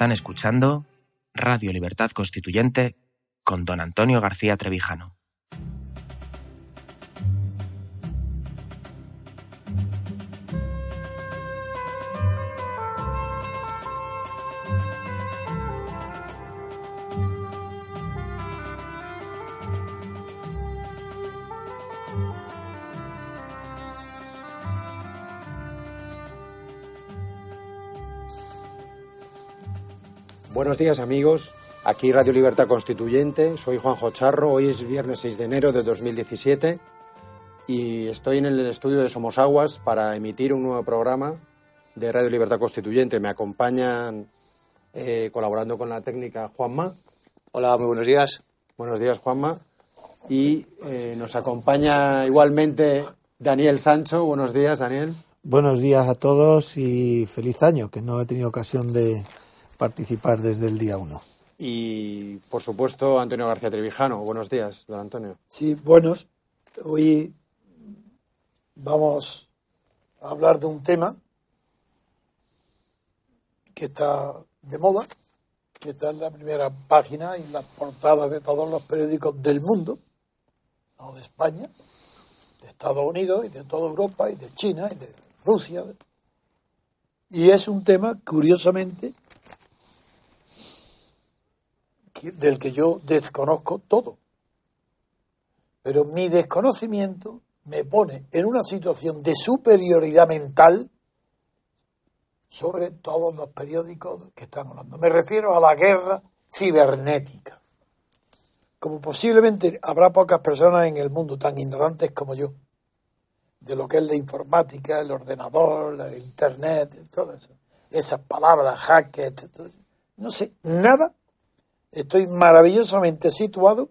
Están escuchando Radio Libertad Constituyente con don Antonio García Trevijano. Buenos días amigos, aquí Radio Libertad Constituyente, soy Juanjo Charro, hoy es viernes 6 de enero de 2017 y estoy en el estudio de Somos Aguas para emitir un nuevo programa de Radio Libertad Constituyente. Me acompañan eh, colaborando con la técnica Juanma. Hola, muy buenos días. Buenos días Juanma. Y eh, nos acompaña igualmente Daniel Sancho. Buenos días Daniel. Buenos días a todos y feliz año, que no he tenido ocasión de participar desde el día 1. Y por supuesto Antonio García Trevijano. Buenos días, don Antonio. Sí, buenos. Hoy vamos a hablar de un tema que está de moda, que está en la primera página y en las portadas de todos los periódicos del mundo, no de España, de Estados Unidos y de toda Europa y de China y de Rusia. Y es un tema, curiosamente, que- del que yo desconozco todo. Pero mi desconocimiento me pone en una situación de superioridad mental sobre todos los periódicos que están hablando. Me refiero a la guerra cibernética. Como posiblemente habrá pocas personas en el mundo tan ignorantes como yo, de lo que es la informática, el ordenador, la internet, todo eso. Esas palabras, hacker, todo eso. no sé nada estoy maravillosamente situado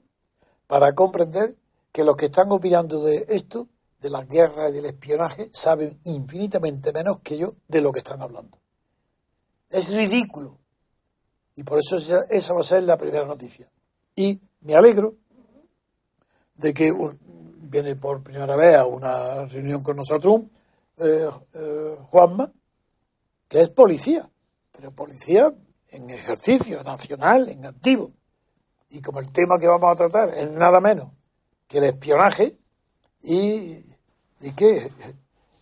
para comprender que los que están opinando de esto, de las guerras y del espionaje, saben infinitamente menos que yo de lo que están hablando. Es ridículo. Y por eso esa, va a ser la primera noticia. Y me alegro de que viene por primera vez a una reunión con nosotros eh, eh, Juanma, que es policía, pero policía en ejercicio nacional, en activo. Y como el tema que vamos a tratar es nada menos que el espionaje y, y que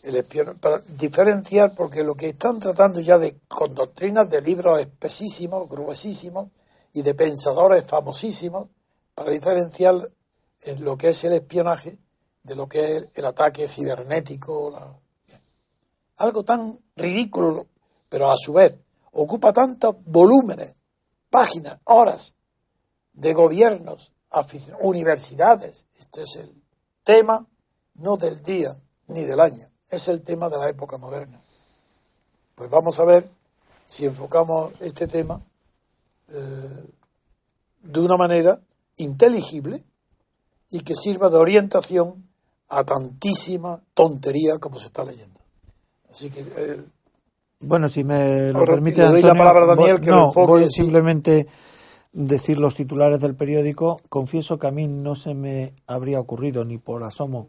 el espionaje, para diferenciar, porque lo que están tratando ya de con doctrinas de libros espesísimos, gruesísimos y de pensadores famosísimos, para diferenciar en lo que es el espionaje de lo que es el ataque cibernético, la- algo tan ridículo, pero a su vez ocupa tantos volúmenes, páginas, horas de gobiernos, universidades. Este es el tema no del día ni del año, es el tema de la época moderna. Pues vamos a ver si enfocamos este tema eh, de una manera inteligible y que sirva de orientación a tantísima tontería como se está leyendo. Así que eh, Bueno, si me lo Ahora permite, le doy la palabra a Daniel voy- que no, enfoque, voy sí. simplemente decir los titulares del periódico. Confieso que a mí no se me habría ocurrido ni por asomo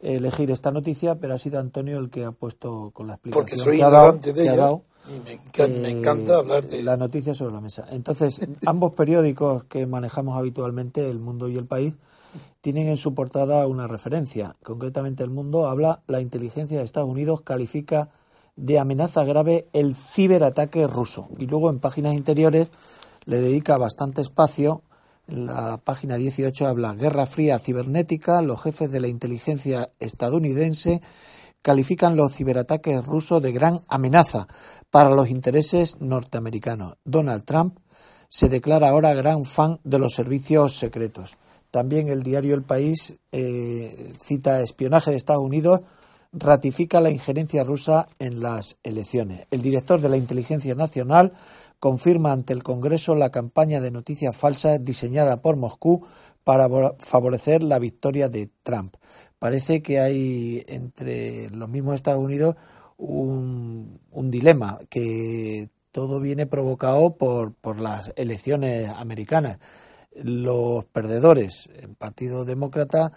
elegir esta noticia, pero ha sido Antonio el que ha puesto con la explicación porque soy que ha dado, ignorante de ha ella dado, y me eh, encanta hablar de la noticia sobre la mesa. Entonces, ambos periódicos que manejamos habitualmente, El Mundo y El País, tienen en su portada una referencia. Concretamente, El Mundo habla, la inteligencia de Estados Unidos califica de amenaza grave el ciberataque ruso. Y luego en páginas interiores le dedica bastante espacio. En la página 18 habla Guerra Fría Cibernética, los jefes de la inteligencia estadounidense califican los ciberataques rusos de gran amenaza para los intereses norteamericanos. Donald Trump se declara ahora gran fan de los servicios secretos. También el diario El País eh, cita espionaje de Estados Unidos ratifica la injerencia rusa en las elecciones. El director de la Inteligencia Nacional confirma ante el Congreso la campaña de noticias falsas diseñada por Moscú para favorecer la victoria de Trump. Parece que hay entre los mismos Estados Unidos un, dilema, que todo viene provocado por, por las elecciones americanas. Los perdedores, el Partido Demócrata,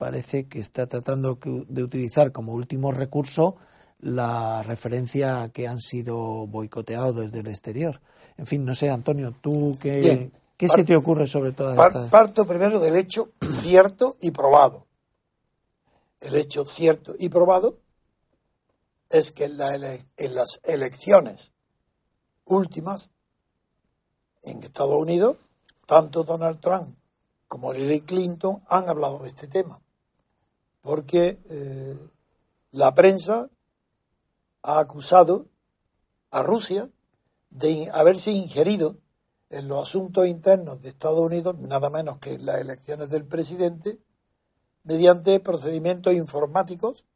parece que está tratando de utilizar como último recurso la referencia que han sido boicoteados desde el exterior. En fin, no sé, Antonio, ¿tú qué, ¿qué se te ocurre sobre todas estas...? Parto primero del hecho cierto y probado. El hecho cierto y probado es que en, en las elecciones últimas en Estados Unidos, tanto Donald Trump como Hillary Clinton han hablado de este tema porque eh, la prensa ha acusado a Rusia de haberse ingerido en los asuntos internos de Estados Unidos, nada menos que en las elecciones del presidente, mediante procedimientos informáticos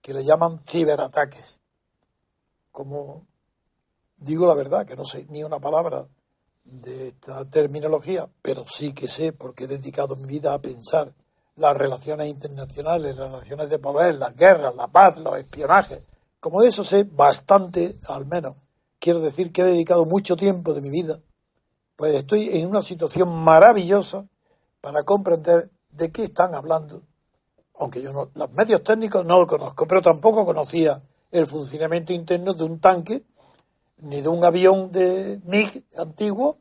que le llaman ciberataques. Como digo la verdad, que no sé ni una palabra de esta terminología, pero sí que sé, porque he dedicado mi vida a pensar las relaciones internacionales, las relaciones de poder, las guerras, la paz, los espionajes. Como de eso sé bastante, al menos, quiero decir que he dedicado mucho tiempo de mi vida, pues estoy en una situación maravillosa para comprender de qué están hablando. Aunque yo no, los medios técnicos no lo conozco, pero tampoco conocía el funcionamiento interno de un tanque, ni de un avión de MiG antiguo,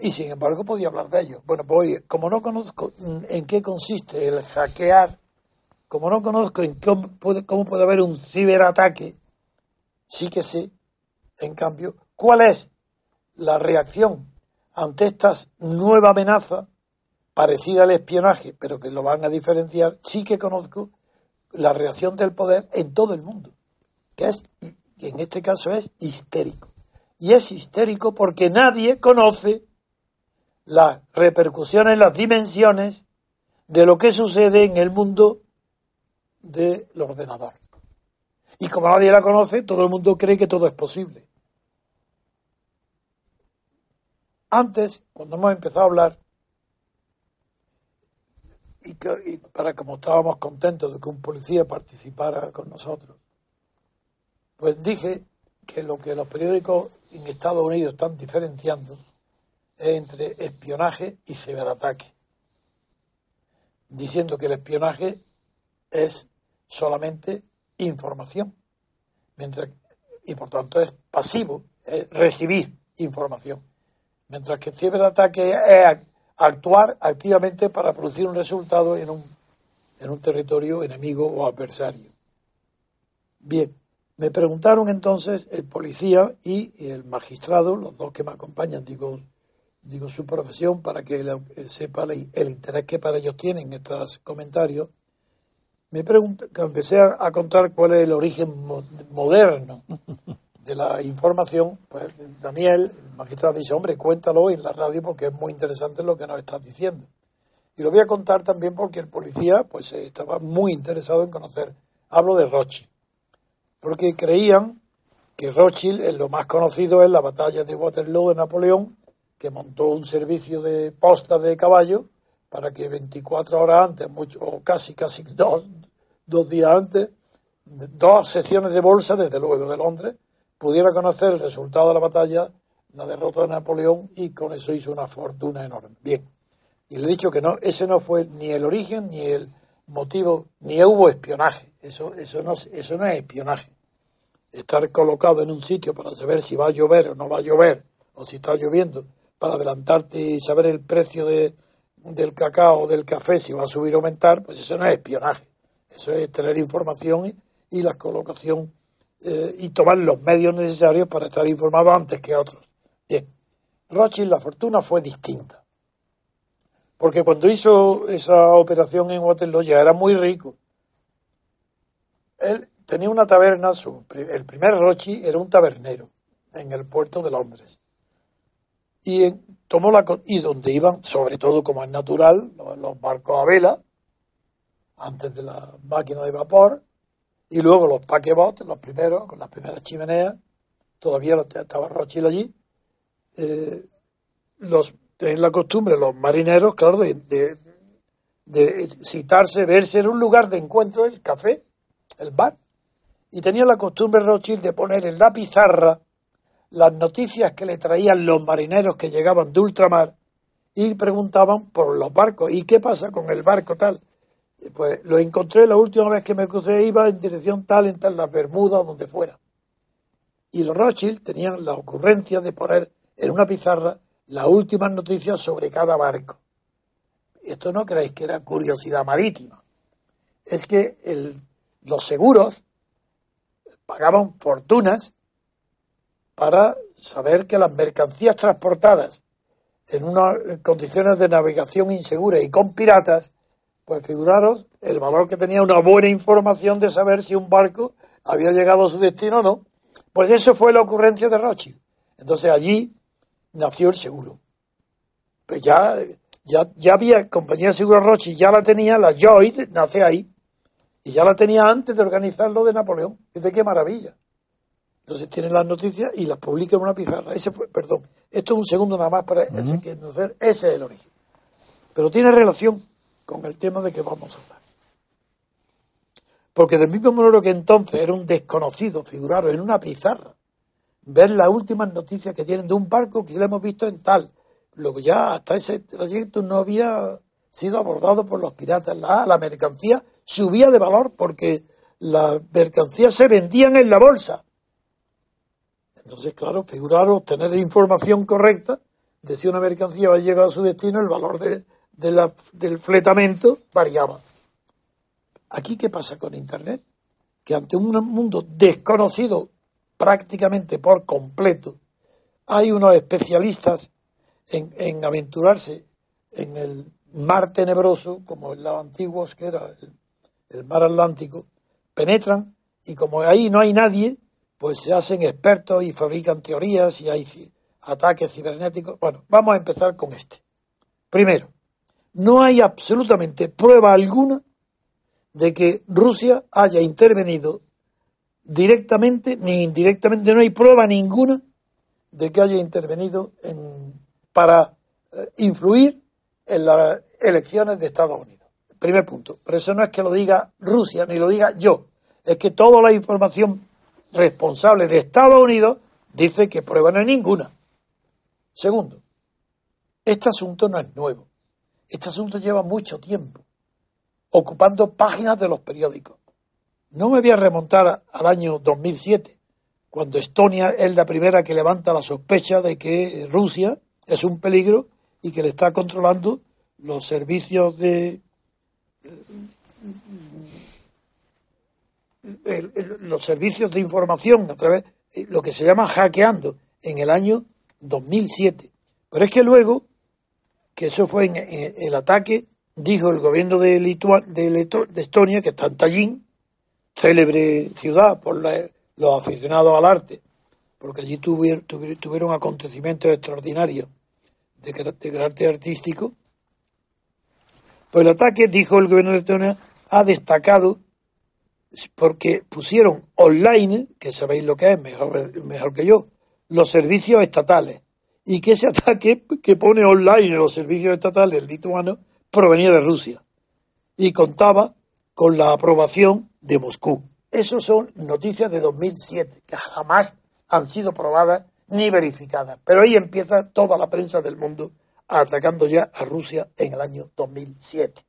y sin embargo podía hablar de ello. Bueno, pues como no conozco en qué consiste el hackear, como no conozco en cómo puede, haber un ciberataque, sí que sé, en cambio, cuál es la reacción ante esta nueva amenaza parecida al espionaje, pero que lo van a diferenciar, sí que conozco la reacción del poder en todo el mundo, que es, que en este caso es histérico. Y es histérico porque nadie conoce las repercusiones, las dimensiones de lo que sucede en el mundo del ordenador. Y como nadie la conoce, todo el mundo cree que todo es posible. Antes, cuando hemos empezado a hablar, y, y para como estábamos contentos de que un policía participara con nosotros, pues dije que lo que los periódicos en Estados Unidos están diferenciando es entre espionaje y ciberataque, diciendo que el espionaje es solamente información, mientras y por tanto es pasivo, es recibir información, mientras que el ciberataque es actuar activamente para producir un resultado en un, en un territorio enemigo o adversario. Bien, me preguntaron entonces el policía y el magistrado, los dos que me acompañan, digo, digo su profesión para que sepa el interés que para ellos tienen estos comentarios. Me pregunto, que empecé a, contar cuál es el origen moderno de la información, pues Daniel, el magistrado, dice, hombre, cuéntalo en la radio porque es muy interesante lo que nos estás diciendo. Y lo voy a contar también porque el policía pues estaba muy interesado en conocer. Hablo de Rothschild porque creían que Rothschild es lo más conocido en la batalla de Waterloo de Napoleón, que montó un servicio de posta de caballo para que 24 horas antes, mucho, o casi, casi dos, dos días antes, dos secciones de bolsa, desde luego de Londres, pudiera conocer el resultado de la batalla, la derrota de Napoleón, y con eso hizo una fortuna enorme. Bien, y le he dicho que no, ese no fue ni el origen, ni el motivo, ni hubo espionaje. Eso, eso, no, eso no es espionaje estar colocado en un sitio para saber si va a llover o no va a llover, o si está lloviendo, para adelantarte y saber el precio de, del cacao o del café, si va a subir o aumentar, pues eso no es espionaje. Eso es tener información y, la colocación eh, y tomar los medios necesarios para estar informado antes que otros. Bien, Rothschild la fortuna fue distinta. Porque cuando hizo esa operación en Waterloo ya era muy rico. Él tenía una taberna, su, el primer Rochi era un tabernero en el puerto de Londres. Y tomó la y donde iban, sobre todo como es natural, los, barcos a vela, antes de la máquina de vapor, y luego los paquebots, los primeros, con las primeras chimeneas, todavía estaba Rothschild allí, eh, los tenían la costumbre los marineros, claro, de, de, de citarse, verse en un lugar de encuentro, el café, el bar, y tenía la costumbre Rothschild de poner en la pizarra las noticias que le traían los marineros que llegaban de ultramar y preguntaban por los barcos. ¿Y qué pasa con el barco tal? Pues lo encontré la última vez que me crucé, iba en dirección tal, en tal, las Bermudas, donde fuera. Y los Rothschild tenían la ocurrencia de poner en una pizarra las últimas noticias sobre cada barco. Esto no creéis que era curiosidad marítima. Es que los seguros pagaban fortunas para saber que las mercancías transportadas en unas condiciones de navegación inseguras y con piratas, pues figuraros el valor que tenía una buena información de saber si un barco había llegado a su destino o no. Pues eso fue la ocurrencia de Rothschild. Entonces allí nació el seguro. Pues ya, ya, ya había compañía de seguro Rothschild, ya la tenía, la Lloyd nace ahí. Y ya la tenía antes de organizar lo de Napoleón. Dice qué maravilla. Entonces tienen las noticias y las publica en una pizarra. Ese fue, perdón, esto es un segundo nada más para ese, que conocer. ese es el origen. Pero tiene relación con el tema de que vamos a hablar. Porque del mismo modo que entonces era un desconocido figuraros en una pizarra, ver las últimas noticias que tienen de un barco que lo hemos visto en tal. Luego ya hasta ese trayecto no había sido abordado por los piratas. La, la mercancía subía de valor porque las mercancías se vendían en la bolsa. Entonces, claro, figuraros tener información correcta de si una mercancía va a a su destino, el valor de, del fletamento variaba. Aquí, ¿qué pasa con Internet? Que ante un mundo desconocido prácticamente por completo, hay unos especialistas en, en aventurarse en el mar tenebroso, como los antiguos que era el, mar Atlántico, penetran y como ahí no hay nadie, pues se hacen expertos y fabrican teorías y hay ataques cibernéticos. Bueno, vamos a empezar con este. Primero, no hay absolutamente prueba alguna de que Rusia haya intervenido directamente ni indirectamente, no hay prueba ninguna de que haya intervenido en, para eh, influir en las elecciones de Estados Unidos. Primer punto. Pero eso no es que lo diga Rusia ni lo diga yo. Es que toda la información responsable de Estados Unidos dice que prueba no hay ninguna. Segundo, este asunto no es nuevo. Este asunto lleva mucho tiempo ocupando páginas de los periódicos. No me voy a remontar al año 2007, cuando Estonia es la primera que levanta la sospecha de que Rusia es un peligro y que le está controlando los servicios de los servicios de información a través lo que se llama hackeando en el año 2007. Pero es que luego que eso fue en, el ataque, dijo el gobierno de, Litua- de, Leto- Estonia, que está en Tallinn, célebre ciudad por los aficionados al arte, porque allí tuvieron, tuvieron acontecimientos extraordinarios de, car- de carácter artístico. Pues el ataque, dijo el gobierno de Estonia, ha destacado porque pusieron online, que sabéis lo que es, mejor, mejor que yo, los servicios estatales. Y que ese ataque que pone online los servicios estatales lituanos provenía de Rusia. Y contaba con la aprobación de Moscú. Esas son noticias de 2007, que jamás han sido probadas ni verificadas. Pero ahí empieza toda la prensa del mundo atacando ya a Rusia en el año 2007.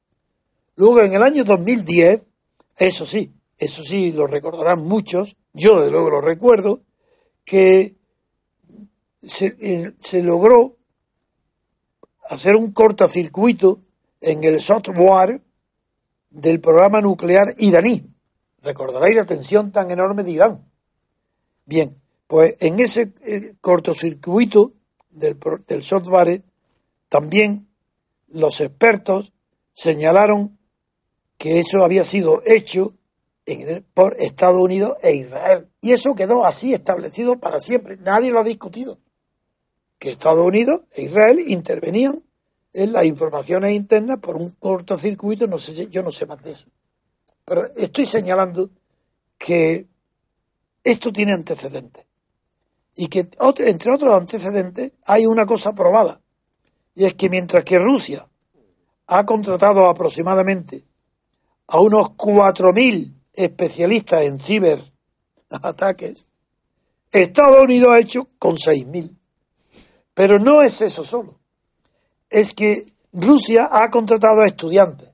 Luego, en el año 2010, eso sí, eso sí lo recordarán muchos, yo de luego lo recuerdo, que se, eh, se logró hacer un cortocircuito en el software del programa nuclear iraní. Recordaréis la tensión tan enorme de Irán. Bien, pues en ese eh, cortocircuito del, del software también los expertos señalaron que eso había sido hecho por Estados Unidos e Israel. Y eso quedó así establecido para siempre. Nadie lo ha discutido. que Estados Unidos e Israel intervenían en las informaciones internas por un cortocircuito, no sé, yo no sé más de eso. Pero estoy señalando que esto tiene antecedentes. Y que, entre otros antecedentes, hay una cosa probada. Y es que mientras que Rusia ha contratado aproximadamente a unos 4.000 especialistas en ciberataques, Estados Unidos ha hecho con 6.000. Pero no es eso solo. Es que Rusia ha contratado a estudiantes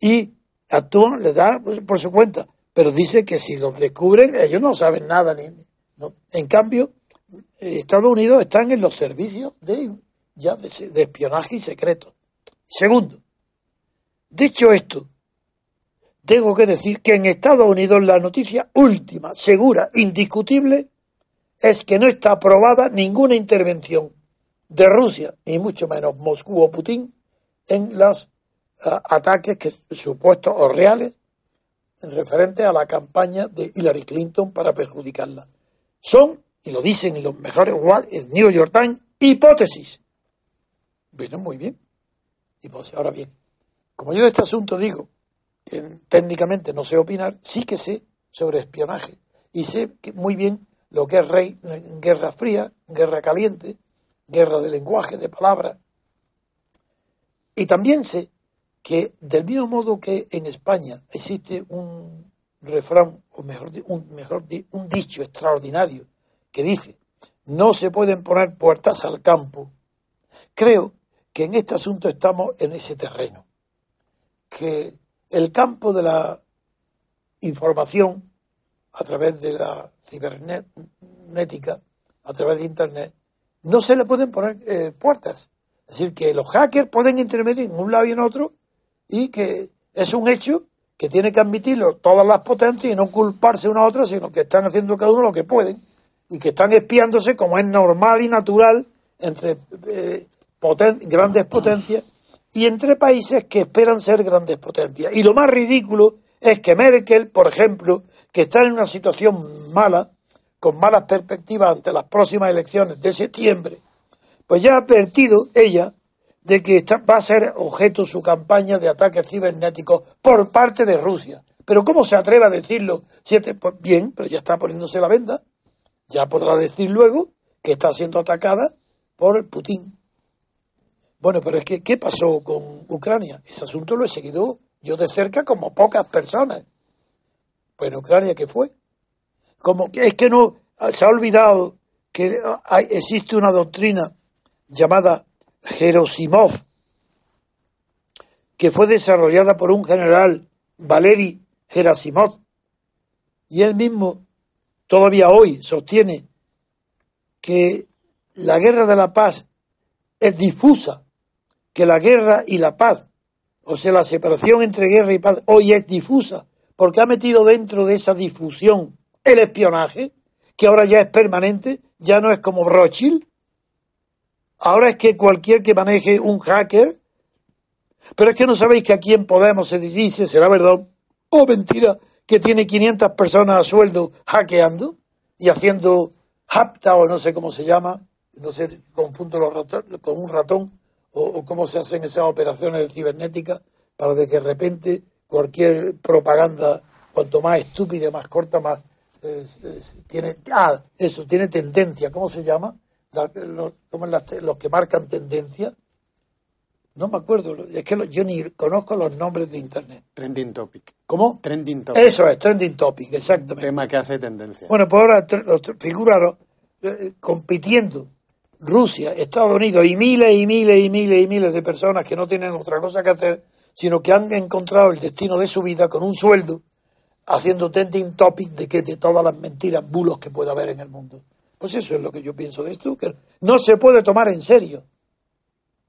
y actúan, le da por su cuenta, pero dice que si los descubren, ellos no saben nada. Ni, En cambio, Estados Unidos están en los servicios de, ya de espionaje y secreto. Segundo, dicho esto, tengo que decir que en Estados Unidos la noticia última, segura, indiscutible, es que no está aprobada ninguna intervención de Rusia, ni mucho menos Moscú o Putin, en los ah, ataques que, supuestos o reales en referente a la campaña de Hillary Clinton para perjudicarla. Son, y lo dicen los mejores, el New York Times, hipótesis. Bueno, muy bien. Pues ahora bien, como yo de este asunto digo que técnicamente no sé opinar, sí que sé sobre espionaje y sé que muy bien lo que es rey, guerra fría, guerra caliente, guerra de lenguaje, de palabras. Y también sé que del mismo modo que en España existe un refrán, o mejor, un, mejor un dicho extraordinario que dice, no se pueden poner puertas al campo, creo que en este asunto estamos en ese terreno, que el campo de la información a través de la cibernética, a través de Internet, no se le pueden poner eh, puertas. Es decir, que los hackers pueden intervenir en un lado y en otro y que es un hecho que tiene que admitirlo todas las potencias y no culparse una a otra, sino que están haciendo cada uno lo que pueden y que están espiándose como es normal y natural entre eh, grandes potencias y entre países que esperan ser grandes potencias. Y lo más ridículo es que Merkel, por ejemplo, que está en una situación mala, con malas perspectivas ante las próximas elecciones de septiembre, pues ya ha advertido ella de que va a ser objeto su campaña de ataques cibernéticos por parte de Rusia. Pero ¿cómo se atreve a decirlo? Pues bien, pero ya está poniéndose la venda. Ya podrá decir luego que está siendo atacada por Putin. Bueno, pero es que, ¿qué pasó con Ucrania? Ese asunto lo he seguido yo de cerca como pocas personas. Pues en Ucrania, ¿qué fue? Como que es que no se ha olvidado que hay, existe una doctrina llamada Jerosimov, que fue desarrollada por un general, Valery Gerasimov, y él mismo todavía hoy sostiene que la guerra de la paz es difusa que la guerra y la paz, o sea, la separación entre guerra y paz, hoy es difusa, porque ha metido dentro de esa difusión el espionaje, que ahora ya es permanente, ya no es como Rothschild. Ahora es que cualquier que maneje un hacker, pero es que no sabéis que aquí en Podemos se dice, será verdad o mentira, que tiene 500 personas a sueldo hackeando y haciendo hapta o no sé cómo se llama, no sé, confundo los ratones, con un ratón, o, cómo se hacen esas operaciones cibernéticas para de que de repente cualquier propaganda, cuanto más estúpida, más corta, más tiene, ah, eso, tiene tendencia, ¿cómo se llama? Los, los que marcan tendencia. No me acuerdo, es que yo ni conozco los nombres de Internet. Trending topic. ¿Cómo? Trending topic. Eso es, trending topic, exactamente. Tema que hace tendencia. Bueno, pues ahora figuraros eh, compitiendo Rusia, Estados Unidos y miles y miles y miles y miles de personas que no tienen otra cosa que hacer, sino que han encontrado el destino de su vida con un sueldo, haciendo trending topic de que de todas las mentiras, bulos que pueda haber en el mundo. Pues eso es lo que yo pienso de esto, que no se puede tomar en serio,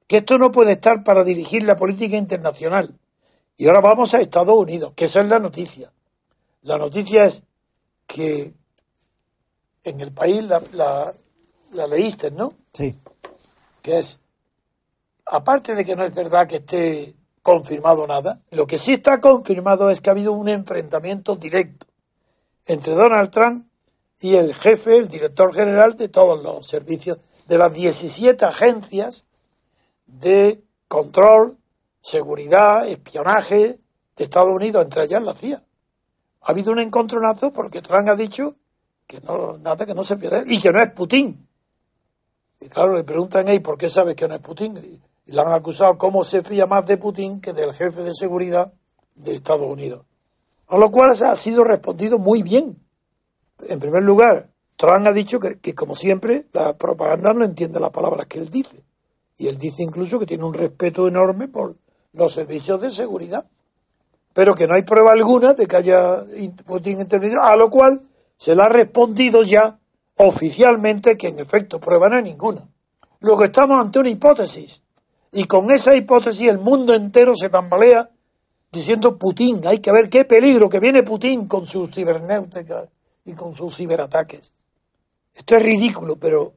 que esto no puede estar para dirigir la política internacional. Y ahora vamos a Estados Unidos, que esa es la noticia. La noticia es que en el país la, la leíste, ¿no? Sí. Que es, aparte de que no es verdad que esté confirmado nada, lo que sí está confirmado es que ha habido un enfrentamiento directo entre Donald Trump y el jefe, el director general de todos los servicios de las 17 agencias de control, seguridad, espionaje de Estados Unidos, entre ellas la CIA. Ha habido un encontronazo porque Trump ha dicho que no, nada que no se pierde y que no es Putin. Y claro, le preguntan, ¿y por qué sabes que no es Putin? Y, le han acusado cómo se fía más de Putin que del jefe de seguridad de Estados Unidos. A lo cual ha sido respondido muy bien. En primer lugar, Trump ha dicho que, como siempre, la propaganda no entiende las palabras que él dice. Y él dice incluso que tiene un respeto enorme por los servicios de seguridad. Pero que no hay prueba alguna de que haya Putin intervenido, a lo cual se le ha respondido ya oficialmente que en efecto prueba no hay ninguna. Luego estamos ante una hipótesis. Y con esa hipótesis el mundo entero se tambalea diciendo Putin, hay que ver qué peligro que viene Putin con sus cibernéuticas y con sus ciberataques. Esto es ridículo, pero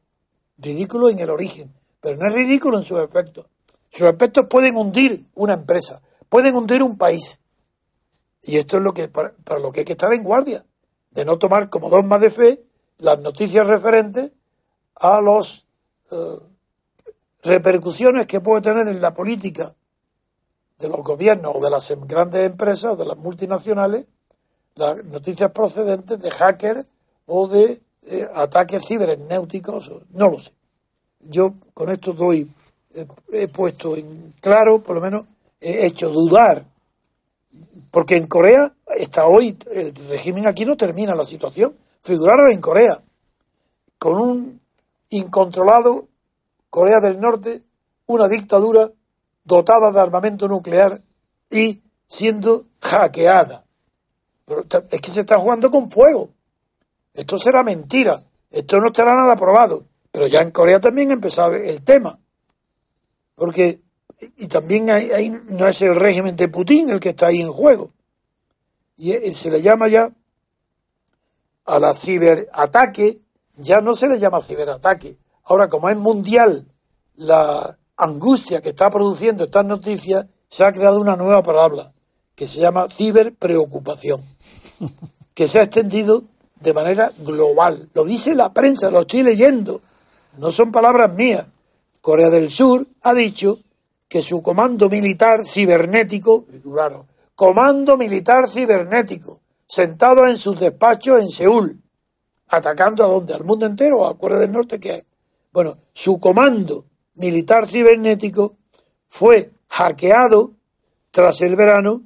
ridículo en el origen, pero no es ridículo en sus efectos. Sus efectos pueden hundir una empresa, pueden hundir un país. Y esto es lo que para, para lo que hay que estar en guardia, de no tomar como dogma de fe las noticias referentes a las eh, repercusiones que puede tener en la política de los gobiernos o de las grandes empresas o de las multinacionales las noticias procedentes de hackers o de eh, ataques cibernéuticos, no lo sé. Yo con esto doy, eh, he puesto en claro, por lo menos he hecho dudar, porque en Corea, hasta hoy, el régimen aquí no termina la situación. Figuraros en Corea, con un incontrolado Corea del Norte, una dictadura dotada de armamento nuclear y siendo hackeada. Pero es que se está jugando con fuego. Esto será mentira. Esto no estará nada probado. Pero ya en Corea también empezó el tema. Porque, y también hay, hay, no es el régimen de Putin el que está ahí en juego. Y se le llama ya a la ciberataque, ya no se le llama ciberataque. Ahora, como es mundial la angustia que está produciendo estas noticias, se ha creado una nueva palabra que se llama ciberpreocupación, que se ha extendido de manera global. Lo dice la prensa, lo estoy leyendo, no son palabras mías. Corea del Sur ha dicho que su comando militar cibernético, comando militar cibernético, sentado en sus despachos en Seúl, atacando a dónde, al mundo entero, a Corea del Norte, que bueno, su comando militar cibernético fue hackeado tras el verano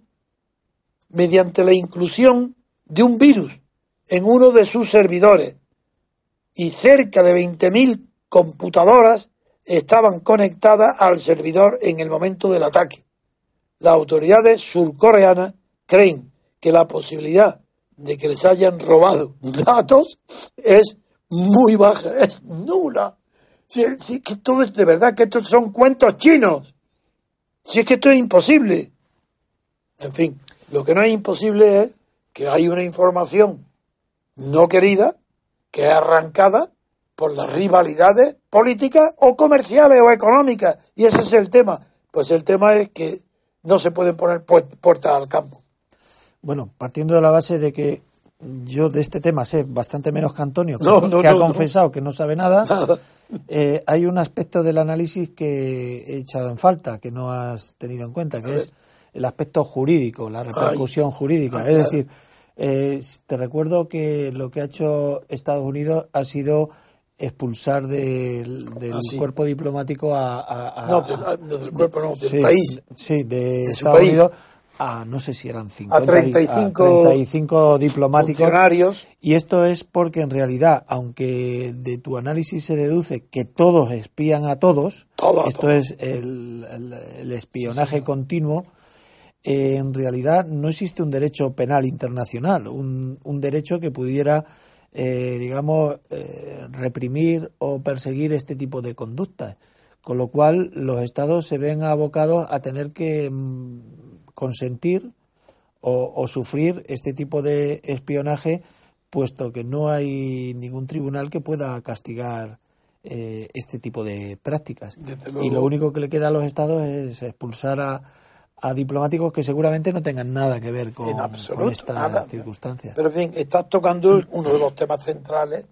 mediante la inclusión de un virus en uno de sus servidores y cerca de 20.000 computadoras estaban conectadas al servidor en el momento del ataque. Las autoridades surcoreanas creen que la posibilidad de que les hayan robado datos es muy baja, es nula. Si, si que todo es de verdad que estos son cuentos chinos. Si es que esto es imposible. En fin, lo que no es imposible es que hay una información no querida que es arrancada por las rivalidades políticas o comerciales o económicas. Y ese es el tema. Pues el tema es que no se pueden poner puertas al campo. Bueno, partiendo de la base de que yo de este tema sé bastante menos que Antonio, que, No, no, que ha confesado que no sabe nada, Nada. eh, hay un aspecto del análisis que he echado en falta, que no has tenido en cuenta, que es el aspecto jurídico, la repercusión jurídica. Ah, es decir, eh, te recuerdo que lo que ha hecho Estados Unidos ha sido expulsar del, del Ah, sí. cuerpo diplomático a, a- a- No, del, no, del cuerpo, no, del sí, país. Sí, de, su Estados país. Unidos a no sé si eran 50, A 35 a 35 diplomáticos. Y esto es porque en realidad, aunque de tu análisis se deduce que todos espían a todos, Todo esto todo. es el, el- el espionaje continuo, eh, en realidad no existe un derecho penal internacional, un, un derecho que pudiera, eh, digamos, eh, reprimir o perseguir este tipo de conductas. Con lo cual, los estados se ven abocados a tener que mm, consentir o, o sufrir este tipo de espionaje, puesto que no hay ningún tribunal que pueda castigar eh, este tipo de prácticas. Y lo único que le queda a los estados es expulsar a, a diplomáticos que seguramente no tengan nada que ver con, en con absoluto, estas nada. circunstancias. Pero en fin, estás tocando uno de los temas centrales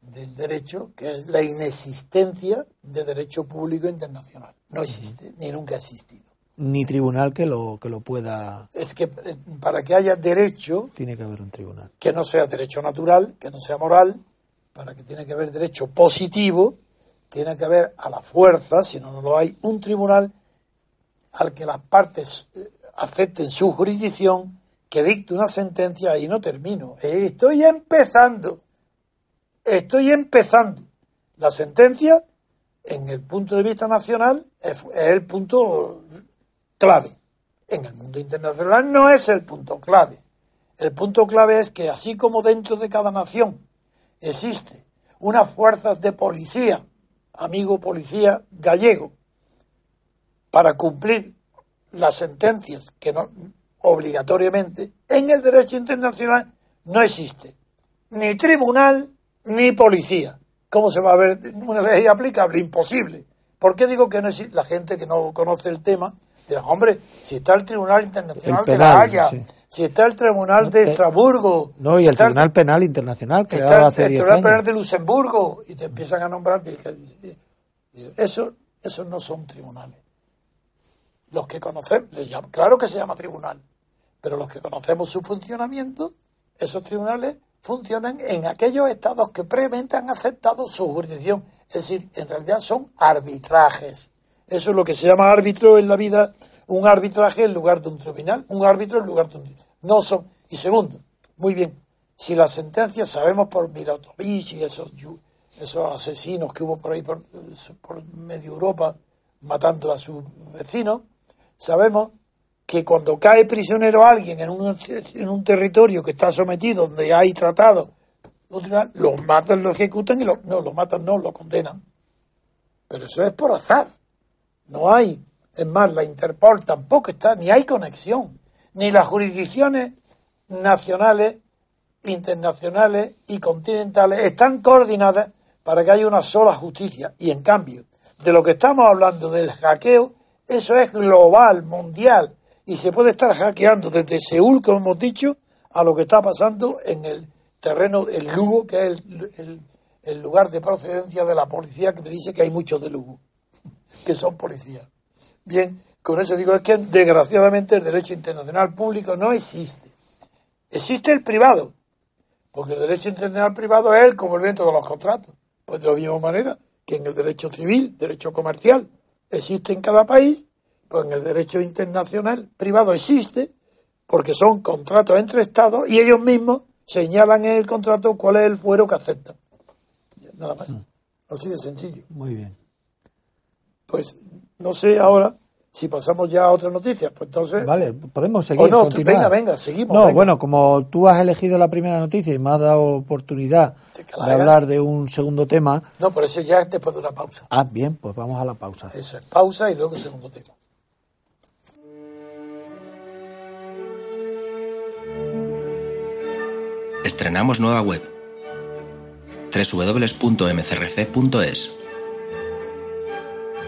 del derecho, que es la inexistencia de derecho público internacional. No existe, ni nunca ha existido. Ni tribunal que lo, que lo pueda. Es que eh, para que haya derecho, Tiene que haber un tribunal. que no sea derecho natural, que no sea moral, para que tiene que haber derecho positivo, tiene que haber a la fuerza, si no, no lo hay, un tribunal al que las partes eh, acepten su jurisdicción, que dicte una sentencia y no termino. Eh, Estoy empezando. Estoy empezando. La sentencia, en el punto de vista nacional, es, es el punto clave. En el mundo internacional no es el punto clave. El punto clave es que así como dentro de cada nación existe unas fuerzas de policía, amigo policía gallego, para cumplir las sentencias que no obligatoriamente en el derecho internacional no existe ni tribunal ni policía. ¿Cómo se va a ver una ley aplicable? Imposible. ¿Por qué digo que no existe? La gente que no conoce el tema dirá, hombre, si está el Tribunal Internacional El de la Haya, sí. si está el Tribunal de te- Estrasburgo, No, y el está Tribunal Penal Internacional, está creado el- hace el 10 Tribunal Penal de Luxemburgo y te empiezan a nombrar. Eso, esos no son tribunales. Los que conocemos, claro que se llama tribunal, pero los que conocemos su funcionamiento, esos tribunales funcionan en aquellos estados que previamente han aceptado su jurisdicción. Es decir, en realidad son arbitrajes. Eso es lo que se llama árbitro en la vida, un arbitraje en lugar de un tribunal, un árbitro en lugar de un tribunal. No son. Y segundo, muy bien, si las sentencias sabemos por Miratovic y esos, esos asesinos que hubo por ahí por, por medio Europa matando a sus vecinos, sabemos que cuando cae prisionero alguien en un, territorio que está sometido, donde hay tratados, los matan, lo ejecutan y lo, no, lo matan, no, lo condenan. Pero eso es por azar. No hay. Es más, la Interpol tampoco está, ni hay conexión. Ni las jurisdicciones nacionales, internacionales y continentales están coordinadas para que haya una sola justicia. Y en cambio, de lo que estamos hablando del hackeo, eso es global, mundial. Y se puede estar hackeando desde Seúl, como hemos dicho, a lo que está pasando en el terreno, el Lugo, que es el, lugar de procedencia de la policía, que me dice que hay muchos de Lugo, que son policías. Bien, con eso digo, es que desgraciadamente el derecho internacional público no existe. Existe el privado, porque el derecho internacional privado es el cumplimiento de los contratos. Pues de la misma manera que en el derecho civil, derecho comercial, existe en cada país, pues en el derecho internacional privado existe, porque son contratos entre Estados y ellos mismos señalan en el contrato cuál es el fuero que aceptan. Nada más. Así de sencillo. Muy bien. Pues no sé ahora si pasamos ya a otra noticia. Pues entonces. Vale, podemos seguir. O no, continuar. venga, venga, seguimos, No, venga. bueno, como tú has elegido la primera noticia y me has dado oportunidad de hablar de un segundo tema. No, pero ese ya es después de una pausa. Ah, bien, pues vamos a la pausa. Eso es pausa y luego segundo tema. Estrenamos nueva web www.mcrc.es.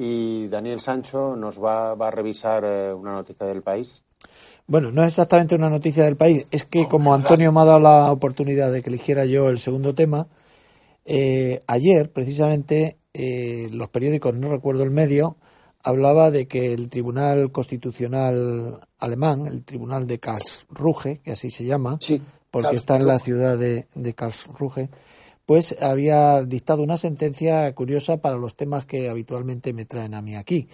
y Daniel Sancho nos va, va a revisar eh, una noticia del país. Bueno, no es exactamente una noticia del país, es que como Antonio me ha dado la oportunidad de que eligiera yo el segundo tema, eh, ayer precisamente eh, los periódicos, no recuerdo el medio, hablaba de que el Tribunal Constitucional alemán, el Tribunal de Karlsruhe, que así se llama, Sí, porque está en la ciudad de, de Karlsruhe, pues había dictado una sentencia curiosa para los temas que habitualmente me traen a mí aquí.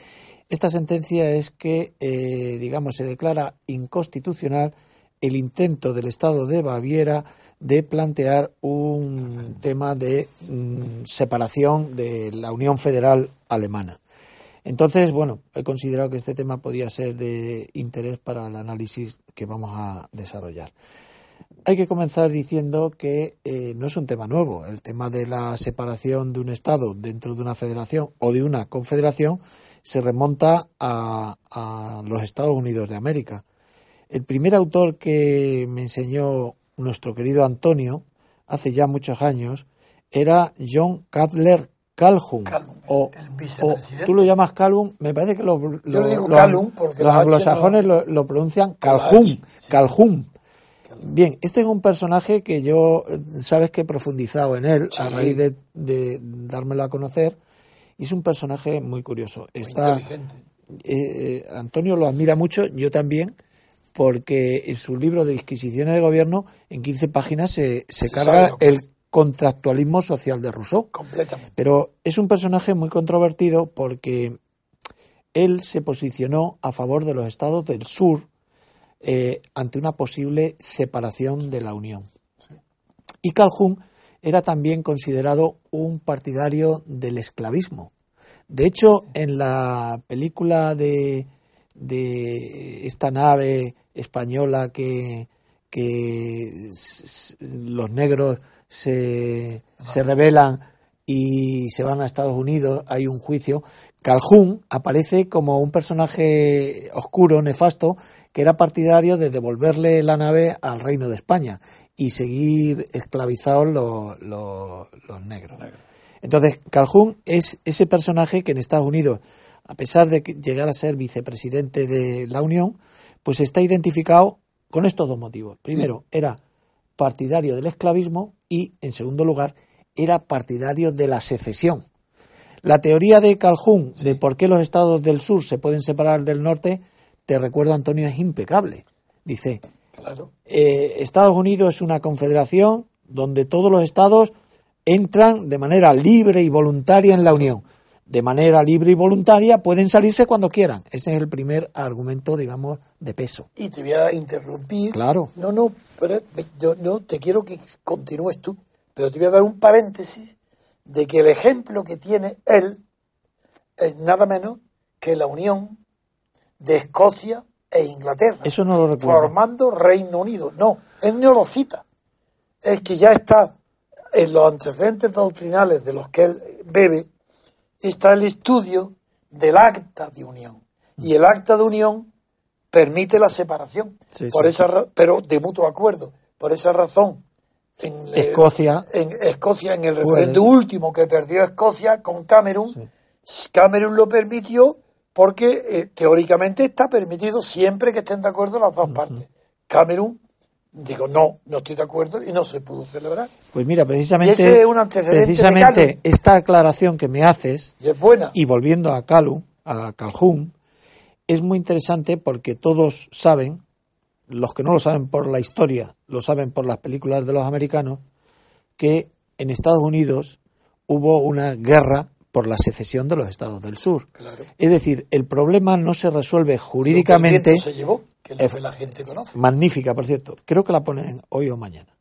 Esta sentencia es que, eh, digamos, se declara inconstitucional el intento del Estado de Baviera de plantear un tema de mm, separación de la Unión Federal Alemana. Entonces, bueno, he considerado que este tema podía ser de interés para el análisis que vamos a desarrollar. Hay que comenzar diciendo que eh, no es un tema nuevo. El tema de la separación de un Estado dentro de una federación o de una confederación se remonta a, a los Estados Unidos de América. El primer autor que me enseñó nuestro querido Antonio, hace ya muchos años, era John Cutler Calhoun. O, tú lo llamas Calhoun, me parece que los, Yo digo los- porque los anglosajones no- lo, pronuncian Calhoun, sí. Calhoun. Bien, este es un personaje que yo, eh, sabes que he profundizado en él a raíz de, de dármelo a conocer, y es un personaje muy curioso. Muy Está, inteligente. eh, Antonio lo admira mucho, yo también, porque en su libro de disquisiciones de gobierno, en 15 páginas se, se Se carga el contractualismo social de Rousseau. Completamente. Pero es un personaje muy controvertido porque él se posicionó a favor de los estados del sur eh, ante una posible separación de la Unión. Y Calhoun era también considerado un partidario del esclavismo. De hecho, en la película de, de esta nave española que, que los negros se, se rebelan y se van a Estados Unidos, hay un juicio. Calhoun aparece como un personaje oscuro, nefasto, que era partidario de devolverle la nave al reino de España y seguir esclavizados los, los- los negros. Entonces, Calhoun es ese personaje que en Estados Unidos, a pesar de llegar a ser vicepresidente de la Unión, pues está identificado con estos dos motivos. Primero, era partidario del esclavismo y, en segundo lugar, era partidario de la secesión. La teoría de Calhoun de por qué los estados del sur se pueden separar del norte, te recuerdo, Antonio, es impecable. Dice, Claro. eh, Estados Unidos es una confederación donde todos los estados entran de manera libre y voluntaria en la Unión. De manera libre y voluntaria pueden salirse cuando quieran. Ese es el primer argumento, digamos, de peso. Y te voy a interrumpir. Claro. No, no, pero yo no te quiero que continúes tú, pero te voy a dar un paréntesis de que el ejemplo que tiene él es nada menos que la unión de Escocia e Inglaterra. Eso no lo recuerdo. Formando Reino Unido. No, él no lo cita. Es que ya está en los antecedentes doctrinales de los que él bebe, está el estudio del acta de unión. Y el acta de unión permite la separación. Sí, por sí, esa pero de mutuo acuerdo. Por esa razón, en el- Escocia. en Escocia, en el Puede. referéndum último que perdió Escocia con Camerún, Camerún lo permitió porque eh, teóricamente está permitido siempre que estén de acuerdo las dos partes. Camerún dijo, no, no estoy de acuerdo y no se pudo celebrar. Pues mira, precisamente, ese es un precisamente esta aclaración que me haces, Y es buena. y volviendo a Calhoun, a Calhoun, es muy interesante porque todos saben, los que no lo saben por la historia, lo saben por las películas de los americanos, que en Estados Unidos hubo una guerra por la secesión de los estados del sur. Claro. Es decir, el problema no se resuelve Lo que el jurídicamente. viento se llevó, lo que la gente conoce. Magnífica, por cierto. Creo que la ponen hoy o mañana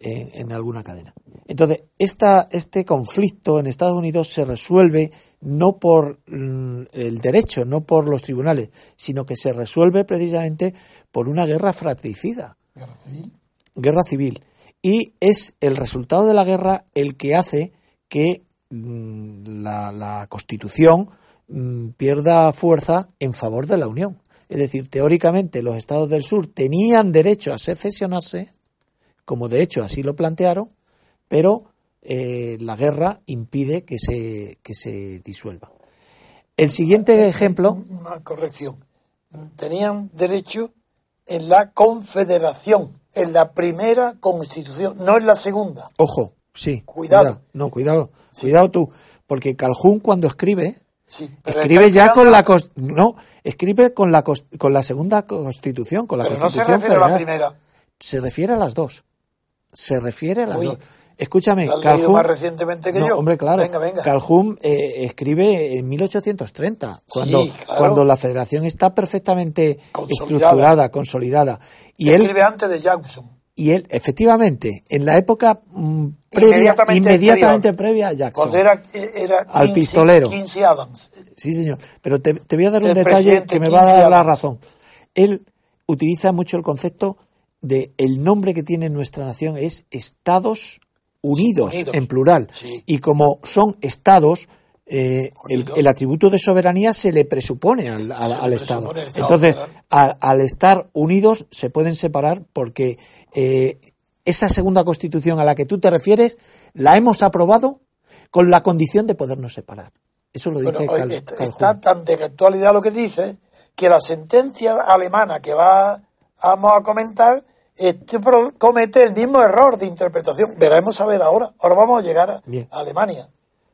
en, en alguna cadena. Entonces, esta, este conflicto en Estados Unidos se resuelve no por mm, el derecho, no por los tribunales, sino que se resuelve precisamente por una guerra fratricida, Guerra civil. guerra civil. Y es el resultado de la guerra el que hace que mm, la, la Constitución mm, pierda fuerza en favor de la Unión. Es decir, teóricamente los estados del sur tenían derecho a secesionarse, como de hecho así lo plantearon, pero eh, la guerra impide que se, que se disuelva. El siguiente ejemplo, Una corrección. Tenían derecho en la confederación, en la primera constitución, no en la segunda. ojo, sí, Cuidado. no, cuidado, cuidado tú, porque Calhoun cuando escribe, Sí, escribe ya con la no, escribe con la con la segunda constitución, con la Pero no se constitución refiere a la federal. primera. Se refiere a las dos. Se refiere a las Uy, dos. Escúchame, ¿la has leído Calhoun- más recientemente que No, yo? Hombre, claro. Venga, venga. Calhoun eh, escribe en 1830, cuando, Sí, claro. cuando la federación está perfectamente Consolidada. estructurada, consolidada. Y él, Escribe antes de Jackson. y él, efectivamente, en la época mm, previa, Inmediatamente inmediatamente, anterior. previa a Jackson. Cuando era, era Al pistolero. Quincy Adams. Sí, señor. Pero te, te voy a dar un El detalle que me va a dar la razón. Él utiliza mucho el concepto de el nombre que tiene nuestra nación es Estados Unidos, Unidos. en plural. Sí. Y como son estados, eh, el, atributo de soberanía se le presupone al, al- Estado. Entonces, al estar unidos se pueden separar porque eh, esa segunda constitución a la que tú te refieres la hemos aprobado con la condición de podernos separar. Eso lo dice Bueno, Cal- está tan de actualidad lo que dice que la sentencia alemana que va, vamos a comentar este comete el mismo error de interpretación. Veremos a ver ahora. Ahora vamos a llegar a, Bien. Alemania.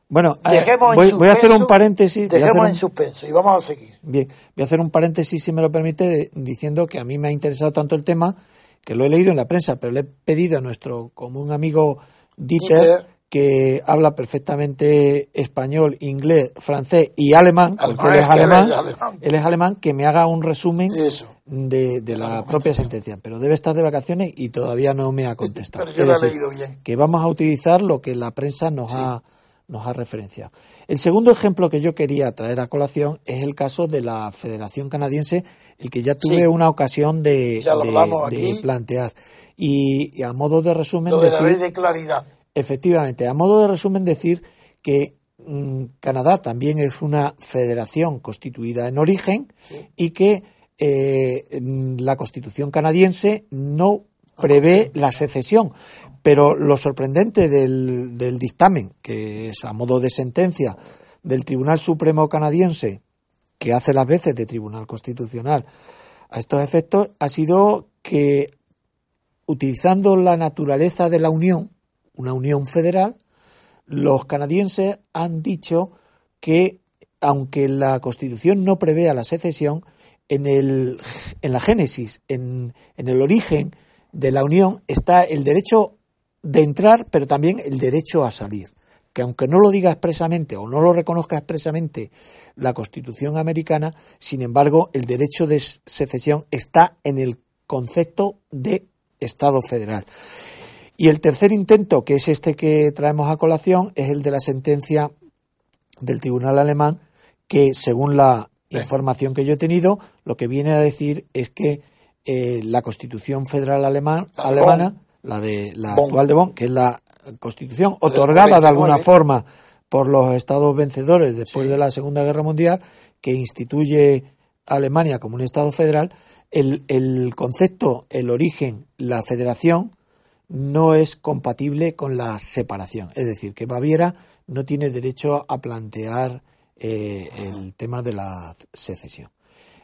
Bueno, eh, Dejemos en voy, voy a hacer suspenso- un paréntesis. Dejemos en suspenso y vamos a seguir. Bien, voy a hacer un paréntesis, si me lo permite, de- diciendo que a mí me ha interesado tanto el tema que lo he leído en la prensa, pero le he pedido a nuestro común amigo Dieter, Dieter. Que habla perfectamente español, inglés, francés y alemán, Alemán, porque él es alemán, es alemán. él es alemán, que me haga un resumen Eso. de, de la propia sentencia, pero debe estar de vacaciones y todavía no me ha contestado. Pero yo lo he decir, leído bien. Que vamos a utilizar lo que la prensa nos ha nos ha referenciado. El segundo ejemplo que yo quería traer a colación es el caso de la Federación Canadiense, el que ya tuve Sí. una ocasión de, plantear. Y, y a modo de resumen, Lo de la decir- ley de claridad. Efectivamente, a modo de resumen decir que mm, Canadá también es una federación constituida en origen y que eh, mm, la Constitución canadiense no prevé la secesión. Pero lo sorprendente del, del dictamen, que es a modo de sentencia del Tribunal Supremo canadiense, que hace las veces de Tribunal Constitucional a estos efectos, ha sido que utilizando la naturaleza de la Unión, una Unión federal, los canadienses han dicho que, aunque la Constitución no prevea la secesión, en, el, en la génesis, en, en el origen de la Unión, está el derecho de entrar, pero también el derecho a salir. Que aunque no lo diga expresamente o no lo reconozca expresamente la Constitución americana, sin embargo, el derecho de secesión está en el concepto de Estado federal. Y el tercer intento, que es este que traemos a colación, es el de la sentencia del Tribunal Alemán, que según la información que yo he tenido, lo que viene a decir es que eh, la Constitución Federal alemán, La de alemana, la de la actual de Bonn, que es la Constitución otorgada de alguna 49. forma por los estados vencedores después Sí. de la Segunda Guerra Mundial, que instituye a Alemania como un estado federal, el, el concepto, el origen, la federación, no es compatible con la separación. Es decir, que Baviera no tiene derecho a plantear eh, el tema de la secesión.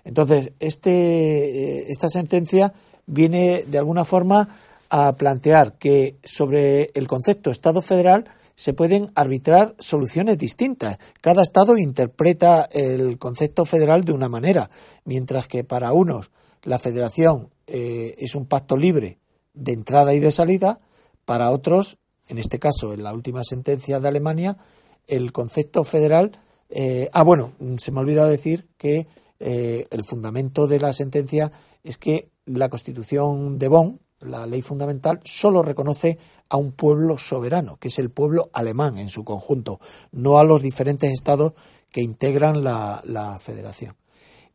Entonces, este, eh, esta sentencia viene de alguna forma a plantear que sobre el concepto Estado federal se pueden arbitrar soluciones distintas. Cada Estado interpreta el concepto federal de una manera, mientras que para unos la federación eh, es un pacto libre de entrada y de salida, para otros, en este caso en la última sentencia de Alemania, el concepto federal. eh, ah, bueno, se me ha olvidado decir que eh, el fundamento de la sentencia es que la Constitución de Bonn, la ley fundamental, solo reconoce a un pueblo soberano, que es el pueblo alemán en su conjunto, no a los diferentes estados que integran la, la federación.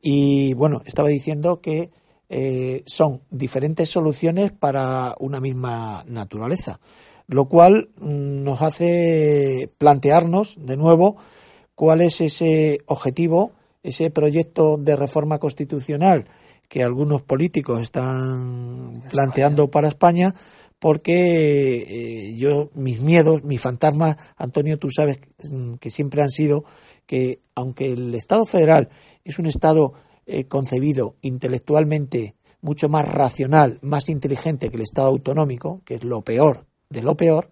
Y bueno, estaba diciendo que eh, son diferentes soluciones para una misma naturaleza, lo cual mm, nos hace plantearnos de nuevo cuál es ese objetivo, ese proyecto de reforma constitucional que algunos políticos están planteando para España, porque eh, yo, mis miedos, mis fantasmas, Antonio, tú sabes mm, que siempre han sido que, aunque el Estado federal es un Estado eh, concebido intelectualmente mucho más racional, más inteligente que el Estado autonómico, que es lo peor de lo peor,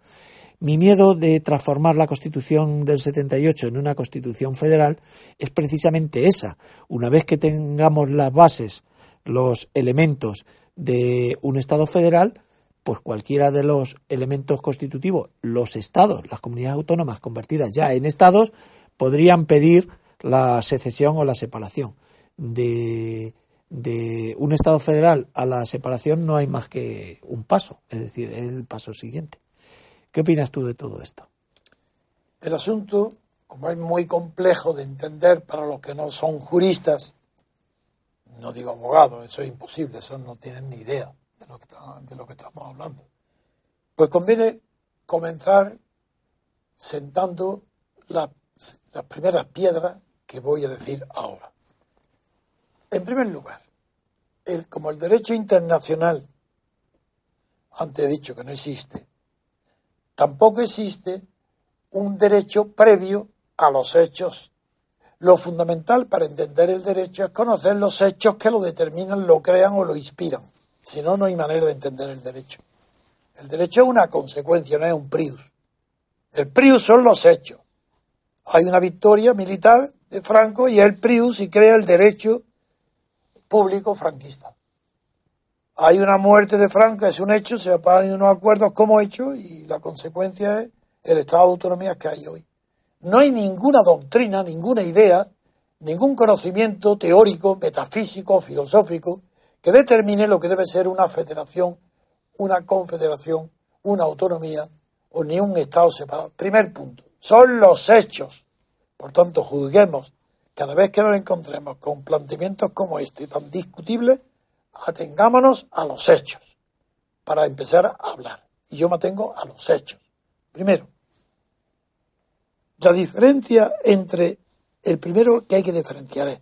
mi miedo de transformar la Constitución del 78 en una Constitución federal es precisamente esa. Una vez que tengamos las bases, los elementos de un Estado federal, pues cualquiera de los elementos constitutivos, los estados, las comunidades autónomas convertidas ya en estados, podrían pedir la secesión o la separación. De, de un Estado federal a la separación no hay más que un paso, es decir, el paso siguiente. ¿Qué opinas tú de todo esto? El asunto, como es muy complejo de entender para los que no son juristas, no digo abogados, eso es imposible, eso no tienen ni idea de lo que, de lo que estamos hablando. Pues conviene comenzar sentando la- las primeras piedras que voy a decir ahora. En primer lugar, como el derecho internacional, antes he dicho que no existe, tampoco existe un derecho previo a los hechos. Lo fundamental para entender el derecho es conocer los hechos que lo determinan, lo crean o lo inspiran. Si no, no hay manera de entender el derecho. El derecho es una consecuencia, no es un prius. El prius son los hechos. Hay una victoria militar de Franco y el prius y crea el derecho público franquista. Hay una muerte de Franco, es un hecho, se apagan unos acuerdos como hecho y la consecuencia es el estado de autonomía que hay hoy. No hay ninguna doctrina, ninguna idea, ningún conocimiento teórico, metafísico, filosófico que determine lo que debe ser una federación, una confederación, una autonomía o ni un Estado separado. Primer punto, son los hechos. Por tanto, juzguemos cada vez que nos encontremos con planteamientos como este tan discutibles, atengámonos a los hechos para empezar a hablar. Y yo me atengo a los hechos. Primero, la diferencia entre el primero que hay que diferenciar es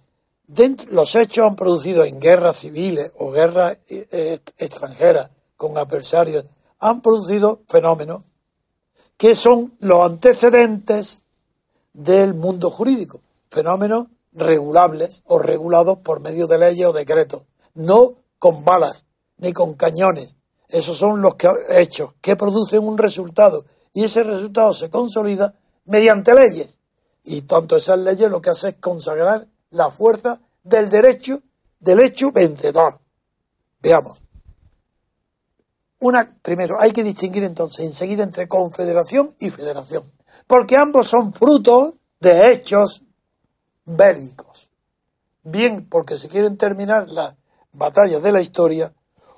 los hechos han producido en guerras civiles o guerras eh, eh, extranjeras con adversarios, han producido fenómenos que son los antecedentes del mundo jurídico, fenómenos regulables o regulados por medio de leyes o decretos, no con balas ni con cañones. Esos son los hechos que producen un resultado y ese resultado se consolida mediante leyes. Y tanto esas leyes lo que hacen es consagrar la fuerza del derecho, del hecho vencedor. Veamos. Una, primero, hay que distinguir entonces enseguida entre confederación y federación, porque ambos son frutos de hechos bélicos. Bien porque se quieren terminar las batallas de la historia,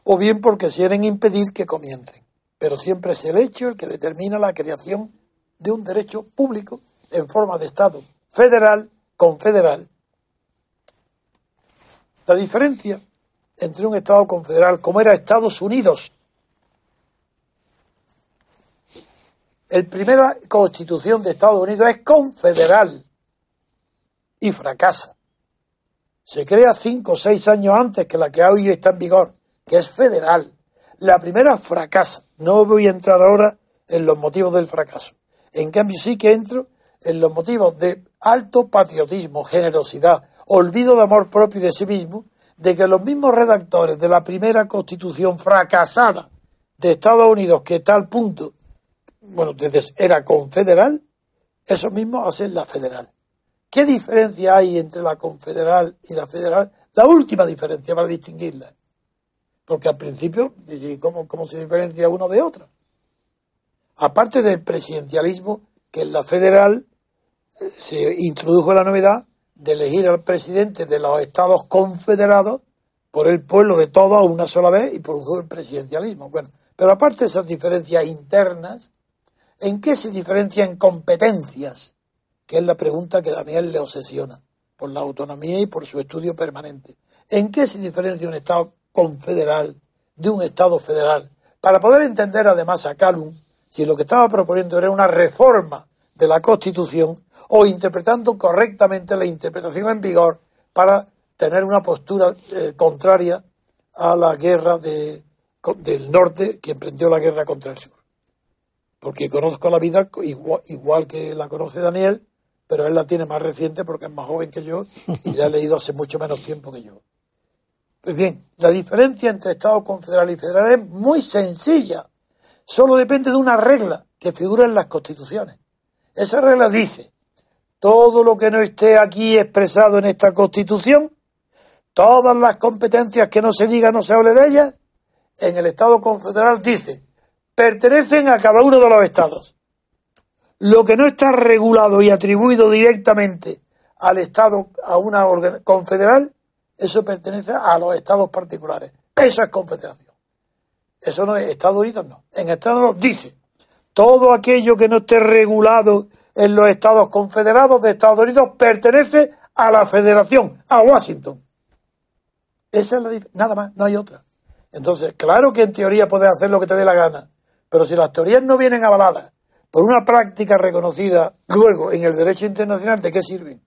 o bien porque quieren impedir que comiencen. Pero siempre es el hecho el que determina la creación de un derecho público en forma de Estado federal, confederal. La diferencia entre un Estado confederal, como era Estados Unidos, el primera constitución de Estados Unidos es confederal y fracasa. Se crea cinco o seis años antes que la que hoy está en vigor, que es federal. La primera fracasa. No voy a entrar ahora en los motivos del fracaso. En cambio sí que entro en los motivos de alto patriotismo, generosidad, olvido de amor propio y de sí mismo, de que los mismos redactores de la primera constitución fracasada de Estados Unidos, que tal punto, bueno, desde era confederal, esos mismos hacen la federal. ¿Qué diferencia hay entre la confederal y la federal? La última diferencia para distinguirla. Porque al principio, ¿cómo, cómo se diferencia uno de otro? Aparte del presidencialismo, que en la federal eh, se introdujo la novedad de elegir al presidente de los estados confederados por el pueblo de todos una sola vez y produjo el presidencialismo. Bueno, pero aparte de esas diferencias internas, ¿en qué se diferencian competencias? Que es la pregunta que Daniel le obsesiona, por la autonomía y por su estudio permanente. ¿En qué se diferencia un Estado confederal de un Estado federal? Para poder entender además a Calum, si lo que estaba proponiendo era una reforma de la Constitución o interpretando correctamente la interpretación en vigor para tener una postura eh, contraria a la guerra de, del norte que emprendió la guerra contra el sur. Porque conozco la vida igual, igual, que la conoce Daniel, pero él la tiene más reciente porque es más joven que yo y la ha leído hace mucho menos tiempo que yo. Pues bien, la diferencia entre Estado confederal y federal es muy sencilla. Solo depende de una regla que figura en las constituciones. Esa regla dice, todo lo que no esté aquí expresado en esta constitución, todas las competencias que no se diga, no se hable de ellas, en el Estado confederal dice, pertenecen a cada uno de los estados. Lo que no está regulado y atribuido directamente al Estado, a una confederal, eso pertenece a los estados particulares. Eso es confederación. Eso no es Estados Unidos, no. En Estados Unidos dice, todo aquello que no esté regulado en los estados confederados de Estados Unidos pertenece a la federación, a Washington. Esa es la nada más, no hay otra. Entonces, claro que en teoría puedes hacer lo que te dé la gana, pero si las teorías no vienen avaladas por una práctica reconocida luego en el derecho internacional, ¿de qué sirven?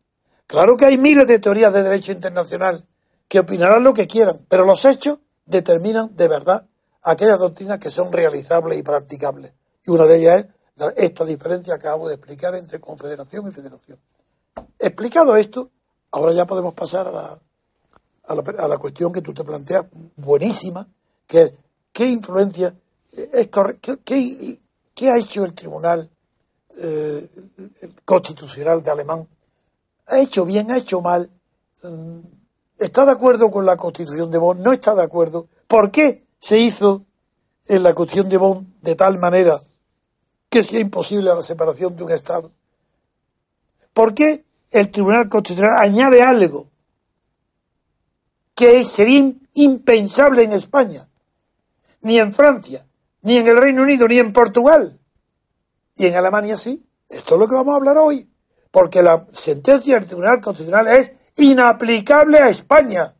Claro que hay miles de teorías de derecho internacional que opinarán lo que quieran, pero los hechos determinan de verdad aquellas doctrinas que son realizables y practicables. Y una de ellas es esta diferencia que acabo de explicar entre confederación y federación. Explicado esto, ahora ya podemos pasar a la, a la, cuestión que tú te planteas, buenísima, que es qué influencia, es qué, qué, ha hecho el Tribunal eh, Constitucional de Alemán. ¿Ha hecho bien? ¿Ha hecho mal? Mm, ¿Está de acuerdo con la Constitución de Bonn? ¿No está de acuerdo? ¿Por qué se hizo en la Constitución de Bonn de tal manera que sea imposible la separación de un Estado? ¿Por qué el Tribunal Constitucional añade algo que sería impensable en España, ni en Francia, ni en el Reino Unido, ni en Portugal? Y en Alemania sí. Esto es lo que vamos a hablar hoy. Porque la sentencia del Tribunal Constitucional es inaplicable a España.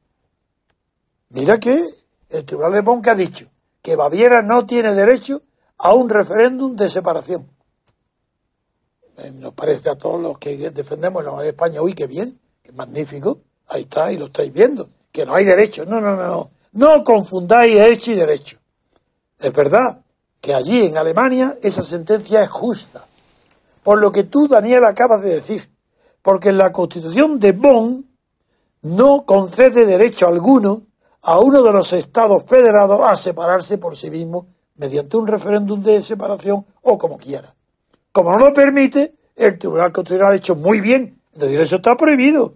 Mira que el Tribunal de Bonn ha dicho que Baviera no tiene derecho a un referéndum de separación. Eh, nos parece a todos los que defendemos la de España, uy, qué bien, qué magnífico, ahí está, y lo estáis viendo, que no hay derecho. No, no, no, no, no confundáis hecho y derecho. Es verdad que allí en Alemania esa sentencia es justa, por lo que tú, Daniel, acabas de decir, porque la constitución de Bonn no concede derecho alguno a uno de los estados federados a separarse por sí mismo mediante un referéndum de separación o como quiera. Como no lo permite, el Tribunal Constitucional ha dicho muy bien, es decir, eso está prohibido.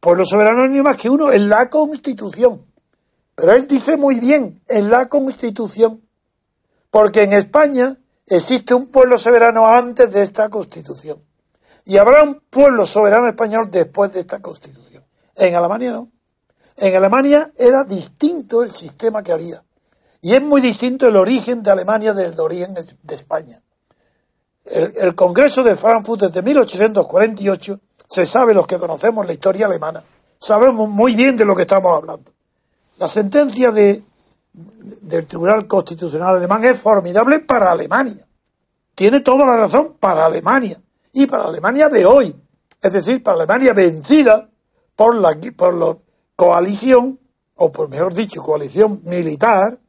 Pueblo soberano ni más que uno en la Constitución. Pero él dice muy bien, en la Constitución. Porque en España existe un pueblo soberano antes de esta Constitución. Y habrá un pueblo soberano español después de esta Constitución. En Alemania no. En Alemania era distinto el sistema que había. Y es muy distinto el origen de Alemania del origen de España. El, Congreso de Frankfurt desde 1848, se sabe los que conocemos la historia alemana, sabemos muy bien de lo que estamos hablando. La sentencia de, del Tribunal Constitucional Alemán es formidable para Alemania. Tiene toda la razón para Alemania. Y para Alemania de hoy. Es decir, para Alemania vencida por la, por la coalición, o por mejor dicho, coalición militar,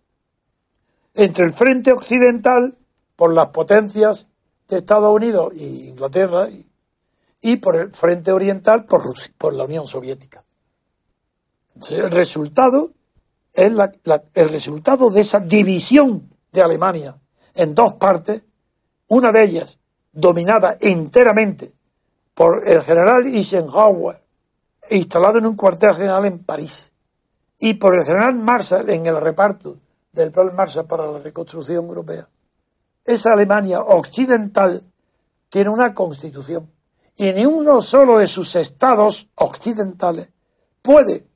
entre el frente occidental por las potencias de Estados Unidos e Inglaterra y, por el frente oriental por, por la Unión Soviética. el resultado es el resultado de esa división de Alemania en dos partes, una de ellas dominada enteramente por el general Eisenhower, instalado en un cuartel general en París, y por el general Marshall en el reparto del plan Marshall para la reconstrucción europea. Esa Alemania occidental tiene una constitución y ni uno solo de sus estados occidentales puede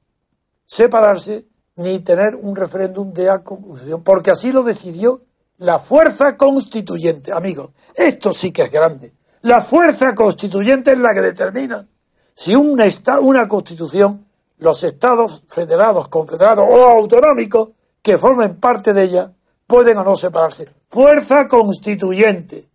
separarse ni tener un referéndum de constitución, porque así lo decidió la fuerza constituyente. Amigos, esto sí que es grande. La fuerza constituyente es la que determina si una, una constitución, los estados federados, confederados o autonómicos que formen parte de ella pueden o no separarse. Fuerza constituyente.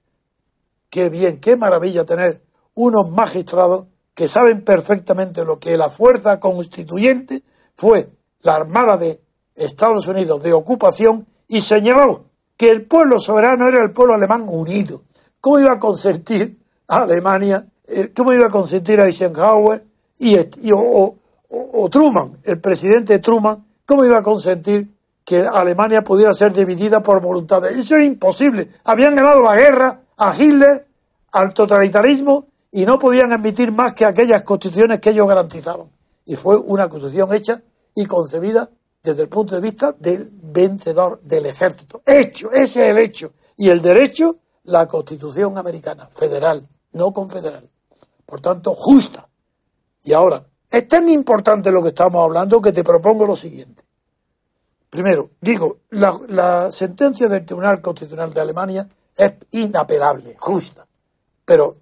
Qué bien, qué maravilla tener unos magistrados que saben perfectamente lo que la fuerza constituyente fue la Armada de Estados Unidos de ocupación y señaló que el pueblo soberano era el pueblo alemán unido. ¿Cómo iba a consentir a Alemania? Eh, ¿Cómo iba a consentir a Eisenhower y, o, Truman, el presidente Truman? ¿Cómo iba a consentir que Alemania pudiera ser dividida por voluntad. Eso era imposible. Habían ganado la guerra a Hitler, al totalitarismo, y no podían admitir más que aquellas constituciones que ellos garantizaban. Y fue una constitución hecha y concebida desde el punto de vista del vencedor del ejército. Hecho, ese es el hecho. Y el derecho, la constitución americana, federal, no confederal. Por tanto, justa. Y ahora, es tan importante lo que estamos hablando que te propongo lo siguiente. Primero, digo, la, sentencia del Tribunal Constitucional de Alemania es inapelable, justa, pero,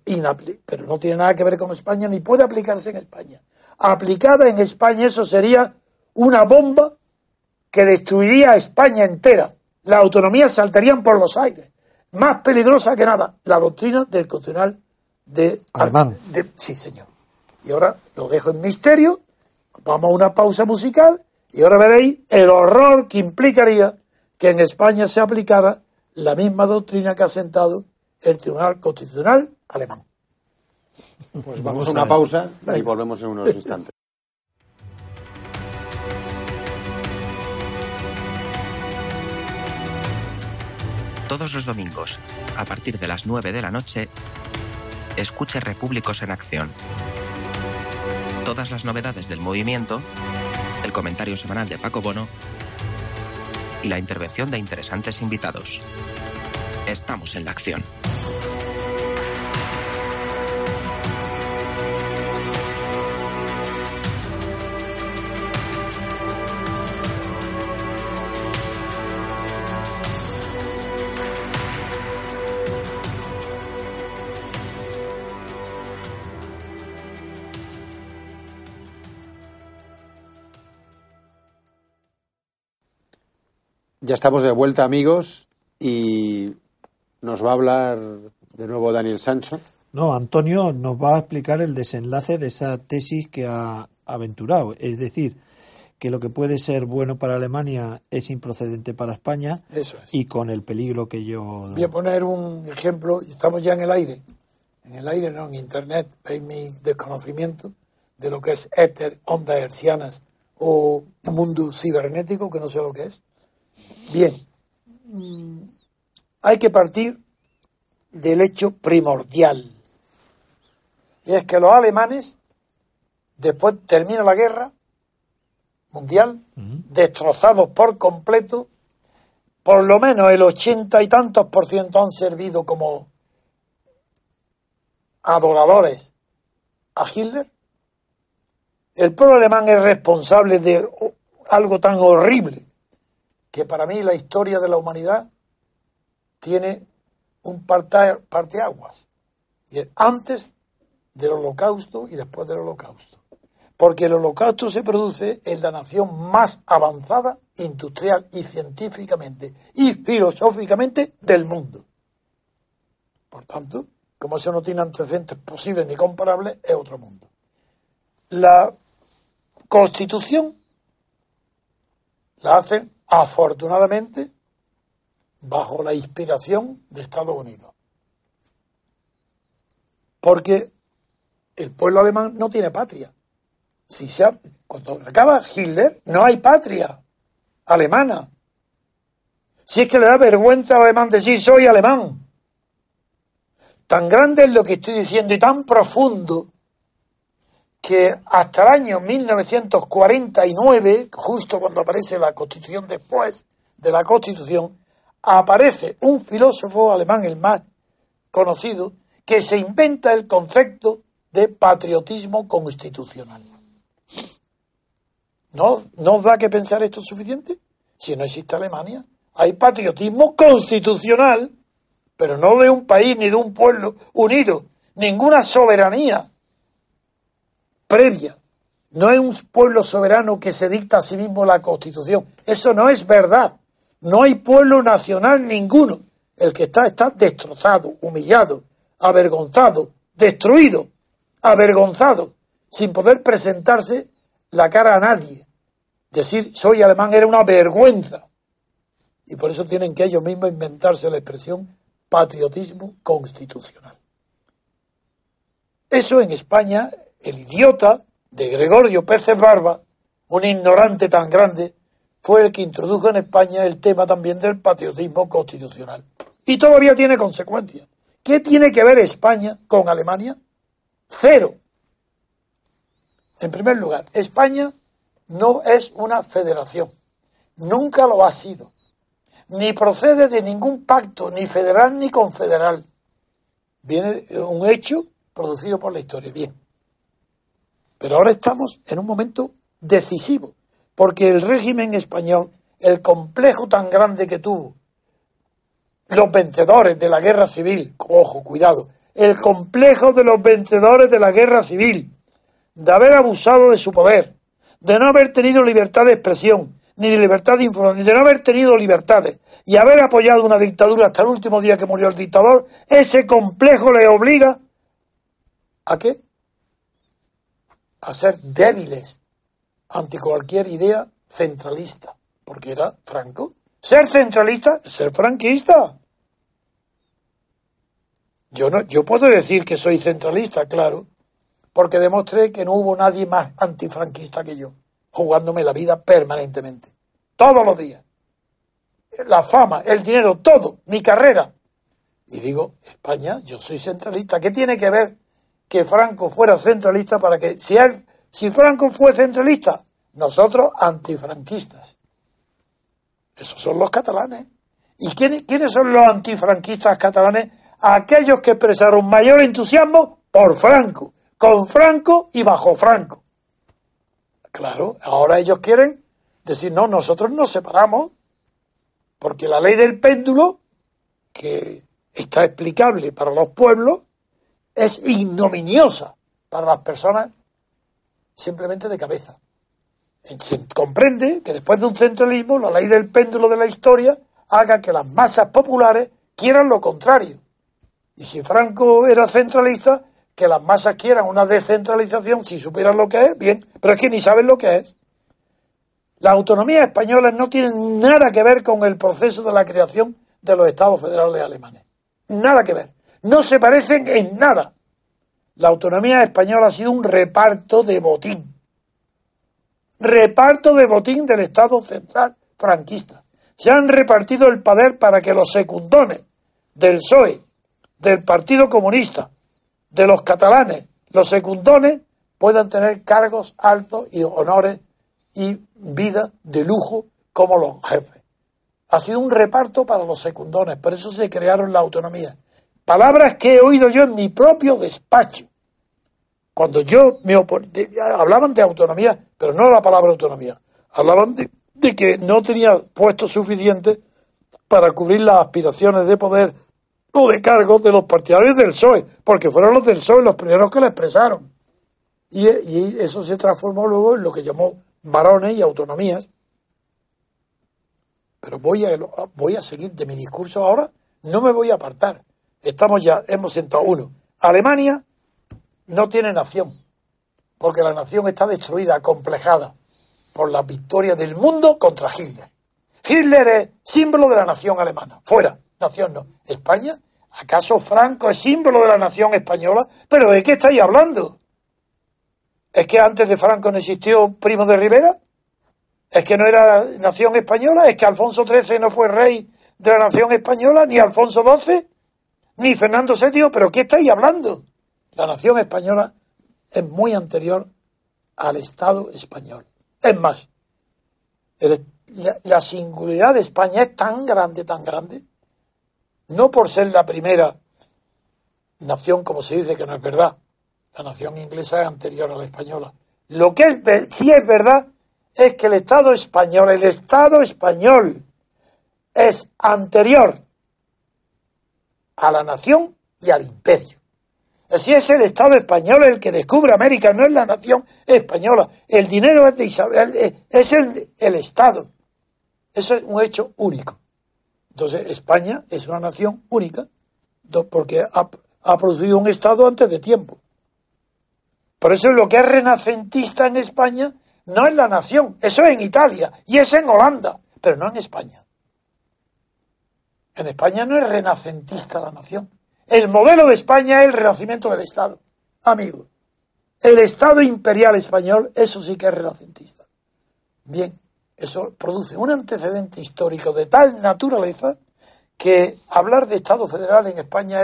pero no tiene nada que ver con España ni puede aplicarse en España. Aplicada en España eso sería una bomba que destruiría a España entera. La autonomía saltarían por los aires. Más peligrosa que nada, la doctrina del constitucional de Alemán. de- sí, señor. Y ahora lo dejo en misterio. Vamos a una pausa musical y ahora veréis el horror que implicaría que en España se aplicara la misma doctrina que ha sentado el Tribunal Constitucional alemán. Pues vamos a una pausa y volvemos en unos instantes. Todos los domingos, a partir de las 9 de la noche, escuche Repúblicos en Acción. Todas las novedades del movimiento, el comentario semanal de Paco Bono y la intervención de interesantes invitados. Estamos en la acción. Ya estamos de vuelta, amigos, y nos va a hablar de nuevo Daniel Sancho. No, Antonio nos va a explicar el desenlace de esa tesis que ha aventurado. Es decir, que lo que puede ser bueno para Alemania es improcedente para España Eso es. y con el peligro que yo... Voy a poner un ejemplo, estamos ya en el aire. En el aire, no, en Internet, veis mi desconocimiento de lo que es éter, ondas hercianas o mundo cibernético, que no sé lo que es. Bien, mm, hay que partir del hecho primordial. Y es que los alemanes, después termina la guerra mundial, destrozados por completo, por lo menos el ochenta y tantos por ciento han servido como adoradores a Hitler. El pueblo alemán es responsable de algo tan horrible que para mí la historia de la humanidad tiene un parte- parteaguas. Y es antes del holocausto y después del holocausto. Porque el holocausto se produce en la nación más avanzada industrial y científicamente y filosóficamente del mundo. Por tanto, como eso no tiene antecedentes posibles ni comparables, es otro mundo. La constitución la hacen afortunadamente bajo la inspiración de Estados Unidos. Porque el pueblo alemán no tiene patria. Si se ha- cuando acaba Hitler, no hay patria alemana. Si es que le da vergüenza al alemán decir soy alemán. Tan grande es lo que estoy diciendo y tan profundo que hasta el año 1949, justo cuando aparece la Constitución después de la Constitución, aparece un filósofo alemán, el más conocido, que se inventa el concepto de patriotismo constitucional. ¿No, ¿No os da que pensar esto suficiente? Si no existe Alemania, hay patriotismo constitucional, pero no de un país ni de un pueblo unido, ninguna soberanía previa. No es un pueblo soberano que se dicta a sí mismo la constitución. Eso no es verdad. No hay pueblo nacional ninguno. El que está está destrozado, humillado, avergonzado, destruido, avergonzado, sin poder presentarse la cara a nadie. Decir soy alemán era una vergüenza. Y por eso tienen que ellos mismos inventarse la expresión patriotismo constitucional. Eso en España, el idiota de Gregorio Pérez Barba, un ignorante tan grande, fue el que introdujo en España el tema también del patriotismo constitucional. Y todavía tiene consecuencias. ¿Qué tiene que ver España con Alemania? Cero. En primer lugar, España no es una federación. Nunca lo ha sido. Ni procede de ningún pacto, ni federal ni confederal. Viene un hecho producido por la historia. Bien. Pero ahora estamos en un momento decisivo, porque el régimen español, el complejo tan grande que tuvo, los vencedores de la guerra civil, ojo, cuidado, el complejo de los vencedores de la guerra civil, de haber abusado de su poder, de no haber tenido libertad de expresión, ni de libertad de información, ni de no haber tenido libertades y haber apoyado una dictadura hasta el último día que murió el dictador, ese complejo le obliga a qué? A ser débiles ante cualquier idea centralista, porque era Franco. Ser centralista ser franquista. Yo no, yo puedo decir que soy centralista, claro, porque demostré que no hubo nadie más antifranquista que yo, jugándome la vida permanentemente, todos los días. La fama, el dinero, todo, mi carrera. Y digo, España, yo soy centralista. ¿Qué tiene que ver que Franco fuera centralista para que, si él, si Franco fue centralista, nosotros antifranquistas? Esos son los catalanes. ¿Y quiénes, quiénes son los antifranquistas catalanes? Aquellos que expresaron mayor entusiasmo por Franco con Franco y bajo Franco. Claro, ahora ellos quieren decir, no, nosotros nos separamos, porque la ley del péndulo, que está explicable para los pueblos, es ignominiosa para las personas simplemente de cabeza. Se comprende que después de un centralismo, la ley del péndulo de la historia haga que las masas populares quieran lo contrario. Y si Franco era centralista, que las masas quieran una descentralización, si supieran lo que es, bien, pero es que ni saben lo que es. Las autonomías españolas no tienen nada que ver con el proceso de la creación de los estados federales alemanes. Nada que ver. No se parecen en nada. La autonomía española ha sido un reparto de botín. Reparto de botín del Estado central franquista. Se han repartido el poder para que los secundones del PSOE, del Partido Comunista, de los catalanes, los secundones, puedan tener cargos altos y honores y vida de lujo como los jefes. Ha sido un reparto para los secundones, por eso se crearon la autonomía. Palabras que he oído yo en mi propio despacho. Cuando yo me hablaban de autonomía, pero no la palabra autonomía, hablaban de, de que no tenía puestos suficientes para cubrir las aspiraciones de poder o de cargos de los partidarios del PSOE, porque fueron los del PSOE los primeros que la expresaron. Y, eso se transformó luego en lo que llamó varones y autonomías. Pero voy a seguir de mi discurso ahora, no me voy a apartar. Estamos ya, hemos sentado uno. Alemania no tiene nación, porque la nación está destruida, complejada por la victoria del mundo contra Hitler. Hitler es símbolo de la nación alemana. Fuera nación no. ¿España? ¿Acaso Franco es símbolo de la nación española? ¿Pero de qué estáis hablando? ¿Es que antes de Franco no existió Primo de Rivera? ¿Es que no era nación española? ¿Es que Alfonso XIII no fue rey de la nación española? ¿Ni Alfonso XII? ¿Ni Fernando VII? ¿Pero qué estáis hablando? La nación española es muy anterior al Estado español. Es más, la singularidad de España es tan grande, tan grande, no por ser la primera nación, como se dice, que no es verdad. La nación inglesa es anterior a la española. Lo que es, sí es verdad es que el Estado español, el Estado español, es anterior a la nación y al imperio. Así es el Estado español el que descubre América, no es la nación española. El dinero es de Isabel, es el, el Estado. Eso es un hecho único. Entonces, España es una nación única porque ha, producido un Estado antes de tiempo. Por eso lo que es renacentista en España no es la nación, eso es en Italia y es en Holanda, pero no en España. En España no es renacentista la nación. El modelo de España es el renacimiento del Estado, amigo. El Estado imperial español, eso sí que es renacentista. Bien, eso produce un antecedente histórico de tal naturaleza que hablar de Estado federal en España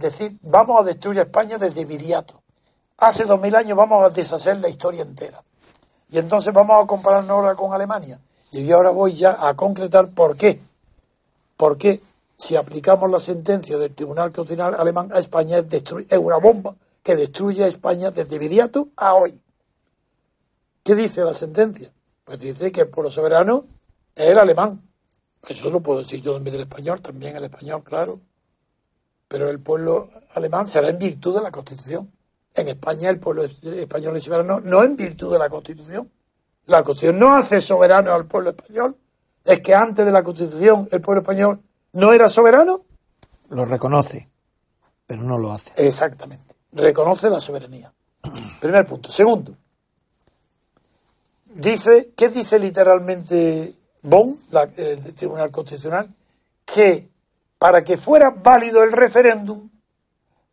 es decir, vamos a destruir España desde Viriato. Hace dos mil años vamos a deshacer la historia entera. Y entonces vamos a compararnos ahora con Alemania. Y yo ahora voy ya a concretar por qué. Porque si aplicamos la sentencia del Tribunal Constitucional Alemán a España es, una bomba que destruye a España desde Viriato a hoy. ¿Qué dice la sentencia? Pues dice que el pueblo soberano es el alemán. Eso lo puedo decir yo también del español, también el español, claro. Pero el pueblo alemán será en virtud de la Constitución. En España el pueblo español es soberano no en virtud de la Constitución. La Constitución no hace soberano al pueblo español. Es que antes de la Constitución el pueblo español no era soberano. Lo reconoce, pero no lo hace. Exactamente. Reconoce la soberanía. Primer punto. Segundo, dice, ¿qué dice literalmente Bon, la- el Tribunal Constitucional? Que para que fuera válido el referéndum,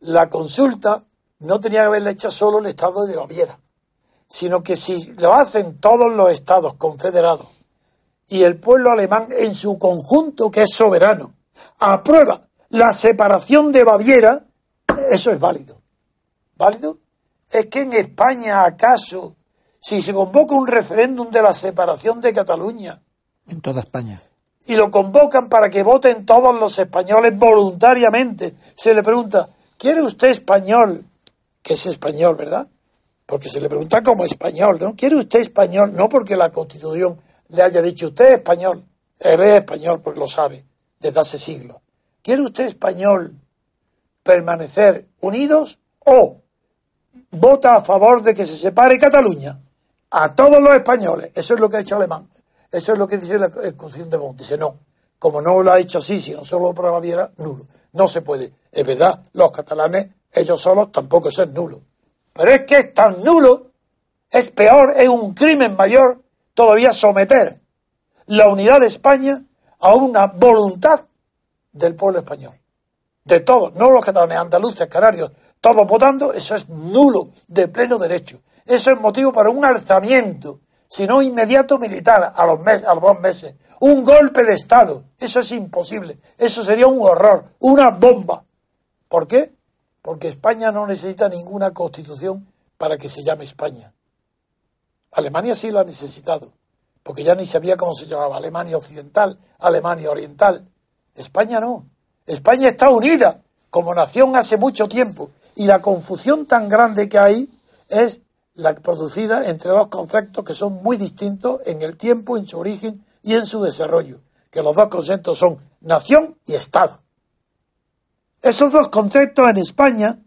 la consulta no tenía que haberla hecho solo el Estado de Baviera, sino que si lo hacen todos los estados confederados y el pueblo alemán en su conjunto, que es soberano, aprueba la separación de Baviera, eso es válido. ¿Válido? Es que en España, acaso, si se convoca un referéndum de la separación de Cataluña En toda España. y lo convocan para que voten todos los españoles voluntariamente, se le pregunta, ¿quiere usted español? Que es español, ¿verdad? Porque se le pregunta como español, ¿no? ¿Quiere usted español? No porque la Constitución le haya dicho usted es español. Él es español porque lo sabe desde hace siglos. ¿Quiere usted español permanecer unidos o vota a favor de que se separe Cataluña? A todos los españoles. Eso es lo que ha hecho Alemán. Eso es lo que dice el Constitución de Bonn. Dice no. Como no lo ha hecho así, sino solo para Baviera, nulo. No se puede. Es verdad, los catalanes, ellos solos, tampoco son nulos. Pero es que es tan nulo, es peor, es un crimen mayor todavía someter la unidad de España a una voluntad del pueblo español. De todos, no los catalanes, andaluces, canarios, todos votando, eso es nulo, de pleno derecho. Eso es motivo para un alzamiento, si no inmediato militar, a los, mes, a los dos meses. Un golpe de Estado, eso es imposible. Eso sería un horror, una bomba. ¿Por qué? Porque España no necesita ninguna constitución para que se llame España. Alemania sí lo ha necesitado, porque ya ni sabía cómo se llamaba Alemania Occidental, Alemania Oriental. España no. España está unida como nación hace mucho tiempo y la confusión tan grande que hay es la producida entre dos conceptos que son muy distintos en el tiempo, en su origen y en su desarrollo, que los dos conceptos son nación y Estado. Esos dos conceptos en España,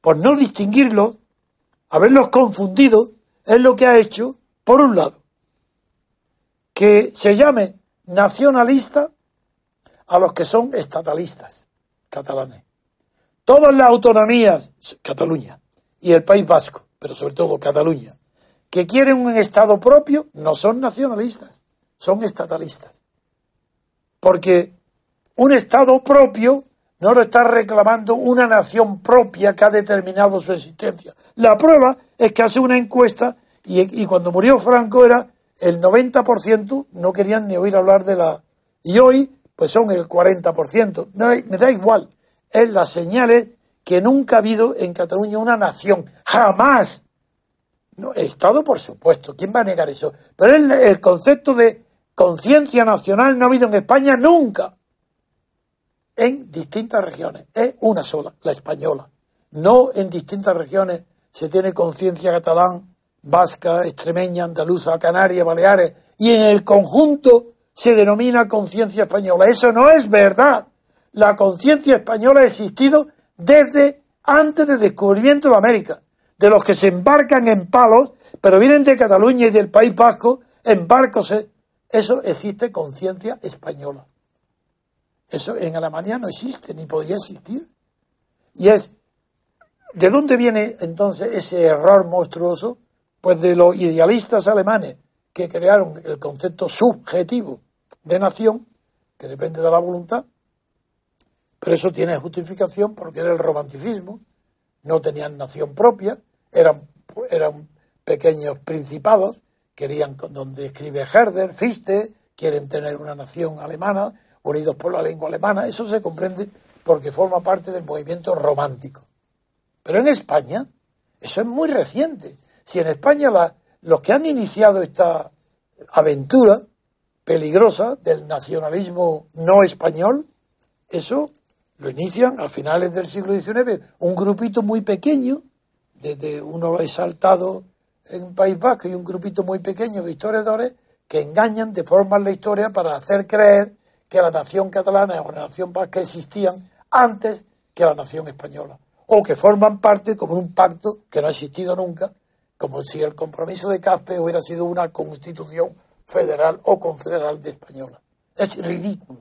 por no distinguirlos, haberlos confundido, es lo que ha hecho, por un lado, que se llame nacionalista a los que son estatalistas catalanes. Todas las autonomías, Cataluña y el País Vasco, pero sobre todo Cataluña, que quieren un Estado propio, no son nacionalistas, son estatalistas. Porque un Estado propio no lo está reclamando una nación propia que ha determinado su existencia. La prueba es que hace una encuesta y, cuando murió Franco era el 90% no querían ni oír hablar de la... Y hoy pues son el 40%. No, me da igual. Es la señal es que nunca ha habido en Cataluña una nación. Jamás. No, Estado, por supuesto. ¿Quién va a negar eso? Pero el, el concepto de conciencia nacional no ha habido en España nunca. En distintas regiones. Es una sola, la española. No en distintas regiones se tiene conciencia catalán, vasca, extremeña, andaluza, canaria, baleares. Y en el conjunto se denomina conciencia española. Eso no es verdad. La conciencia española ha existido desde antes del descubrimiento de América. De los que se embarcan en palos, pero vienen de Cataluña y del País Vasco, en barcos. Eso existe conciencia española. Eso en Alemania no existe, ni podía existir. Y es, ¿de dónde viene entonces ese error monstruoso? Pues de los idealistas alemanes que crearon el concepto subjetivo de nación, que depende de la voluntad, pero eso tiene justificación porque era el romanticismo, no tenían nación propia, eran, eran pequeños principados, querían, donde escribe Herder, Fichte, quieren tener una nación alemana, unidos por la lengua alemana, eso se comprende porque forma parte del movimiento romántico. Pero en España, eso es muy reciente. Si en España los que han iniciado esta aventura peligrosa del nacionalismo no español, eso lo inician a finales del siglo XIX, un grupito muy pequeño, desde uno exaltado en País Vasco y un grupito muy pequeño de historiadores que engañan, deforman la historia para hacer creer que la nación catalana o la nación vasca existían antes que la nación española, o que forman parte como un pacto que no ha existido nunca como si el compromiso de Caspe hubiera sido una constitución federal o confederal de española. Es ridículo.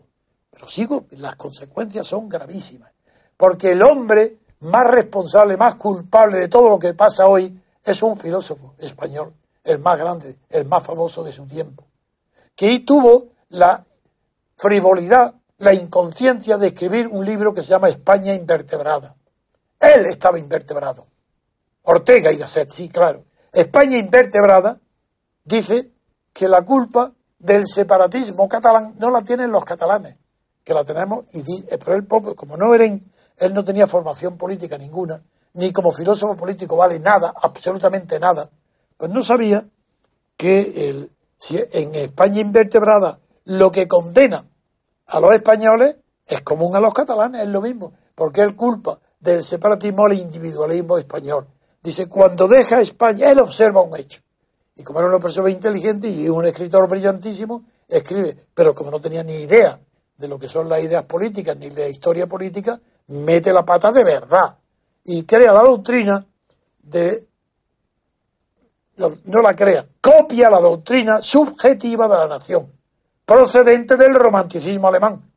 Pero sigo, las consecuencias son gravísimas. Porque el hombre más responsable, más culpable de todo lo que pasa hoy es un filósofo español, el más grande, el más famoso de su tiempo, que tuvo la frivolidad, la inconsciencia de escribir un libro que se llama España invertebrada. Él estaba invertebrado. Ortega y Gasset, sí, claro. España invertebrada dice que la culpa del separatismo catalán no la tienen los catalanes, que la tenemos, y eh, pero él, como no era, él no tenía formación política ninguna, ni como filósofo político vale nada, absolutamente nada, pues no sabía que el, si en España invertebrada lo que condena a los españoles es común a los catalanes, es lo mismo, porque él culpa del separatismo al individualismo español. Dice, cuando deja España, él observa un hecho. Y como era una persona inteligente y un escritor brillantísimo, escribe, pero como no tenía ni idea de lo que son las ideas políticas ni de la historia política, mete la pata de verdad y crea la doctrina de no la crea, copia la doctrina subjetiva de la nación, procedente del romanticismo alemán.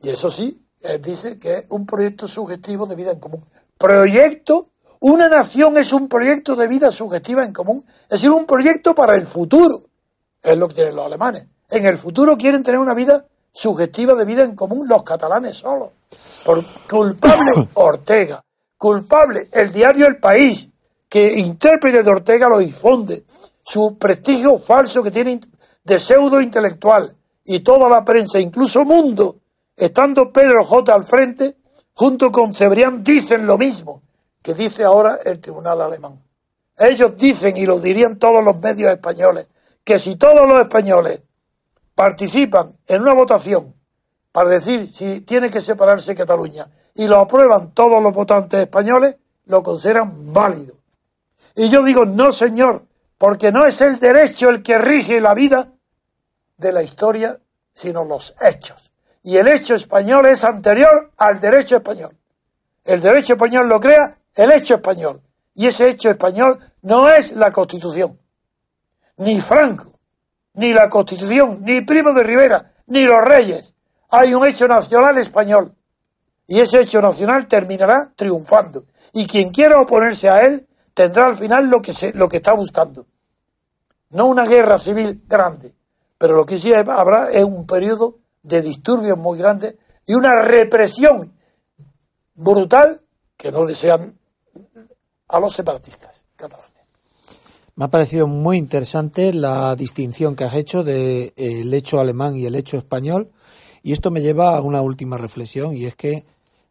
Y eso sí, él dice que es un proyecto sugestivo de vida en común. Proyecto, una nación es un proyecto de vida sugestiva en común, es decir, un proyecto para el futuro. Es lo que tienen los alemanes. En el futuro quieren tener una vida sugestiva de vida en común los catalanes solos. Por culpable Ortega, culpable el diario El País, que intérprete de Ortega lo difunde, su prestigio falso que tiene de pseudo intelectual y toda la prensa, incluso el mundo, estando Pedro J. al frente, junto con Cebrián, dicen lo mismo que dice ahora el tribunal alemán. Ellos dicen, y lo dirían todos los medios españoles, que si todos los españoles participan en una votación para decir si tiene que separarse Cataluña y lo aprueban todos los votantes españoles, lo consideran válido. Y yo digo, no señor, porque no es el derecho el que rige la vida de la historia, sino los hechos. Y el hecho español es anterior al derecho español. El derecho español lo crea el hecho español. Y ese hecho español no es la Constitución. Ni Franco, ni la Constitución, ni Primo de Rivera, ni los reyes. Hay un hecho nacional español. Y ese hecho nacional terminará triunfando. Y quien quiera oponerse a él tendrá al final lo que, se, lo que está buscando. No una guerra civil grande, pero lo que sí habrá es un periodo de disturbios muy grandes y una represión brutal que no desean a los separatistas catalanes. Me ha parecido muy interesante la distinción que has hecho del de, hecho alemán y el hecho español. Y esto me lleva a una última reflexión, y es que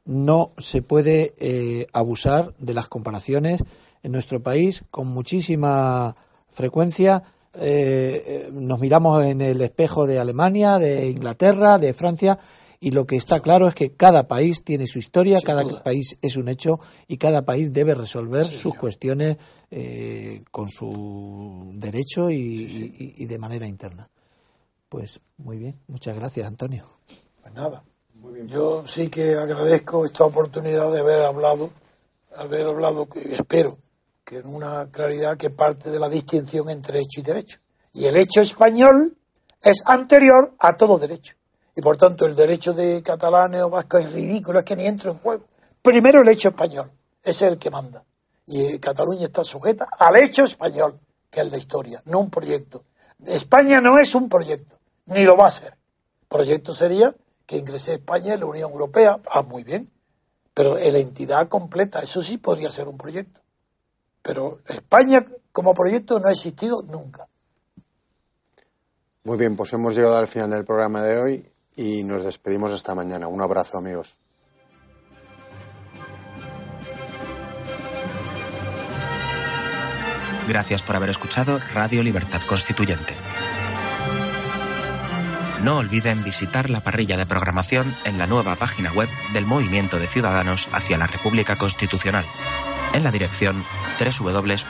no se puede eh, abusar de las comparaciones en nuestro país con muchísima frecuencia. Eh, nos miramos en el espejo de Alemania, de Inglaterra, de Francia, y lo que está claro es que cada país tiene su historia, cada país es un hecho y cada país debe resolver sus cuestiones eh, con su derecho y, de manera interna. Pues muy bien, muchas gracias, Antonio. Pues nada, muy bien. yo sí que agradezco esta oportunidad de haber hablado, haber hablado, espero que en una claridad que parte de la distinción entre hecho y derecho. Y el hecho español es anterior a todo derecho y por tanto el derecho de catalanes o vascos es ridículo, es que ni entra en juego. Primero el hecho español, ese es el que manda. Y Cataluña está sujeta al hecho español, que es la historia, no un proyecto. España no es un proyecto, ni lo va a ser. Proyecto sería que ingrese España en la Unión Europea. Ah, muy bien. Pero en la entidad completa, eso sí podría ser un proyecto. Pero España como proyecto no ha existido nunca. Muy bien, pues hemos llegado al final del programa de hoy y nos despedimos esta mañana. Un abrazo amigos. Gracias por haber escuchado Radio Libertad Constituyente. No olviden visitar la parrilla de programación en la nueva página web del Movimiento de Ciudadanos hacia la República Constitucional, en la dirección www.mcrc.es.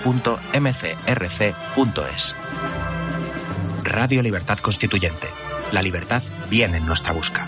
Radio Libertad Constituyente la libertad viene en nuestra busca.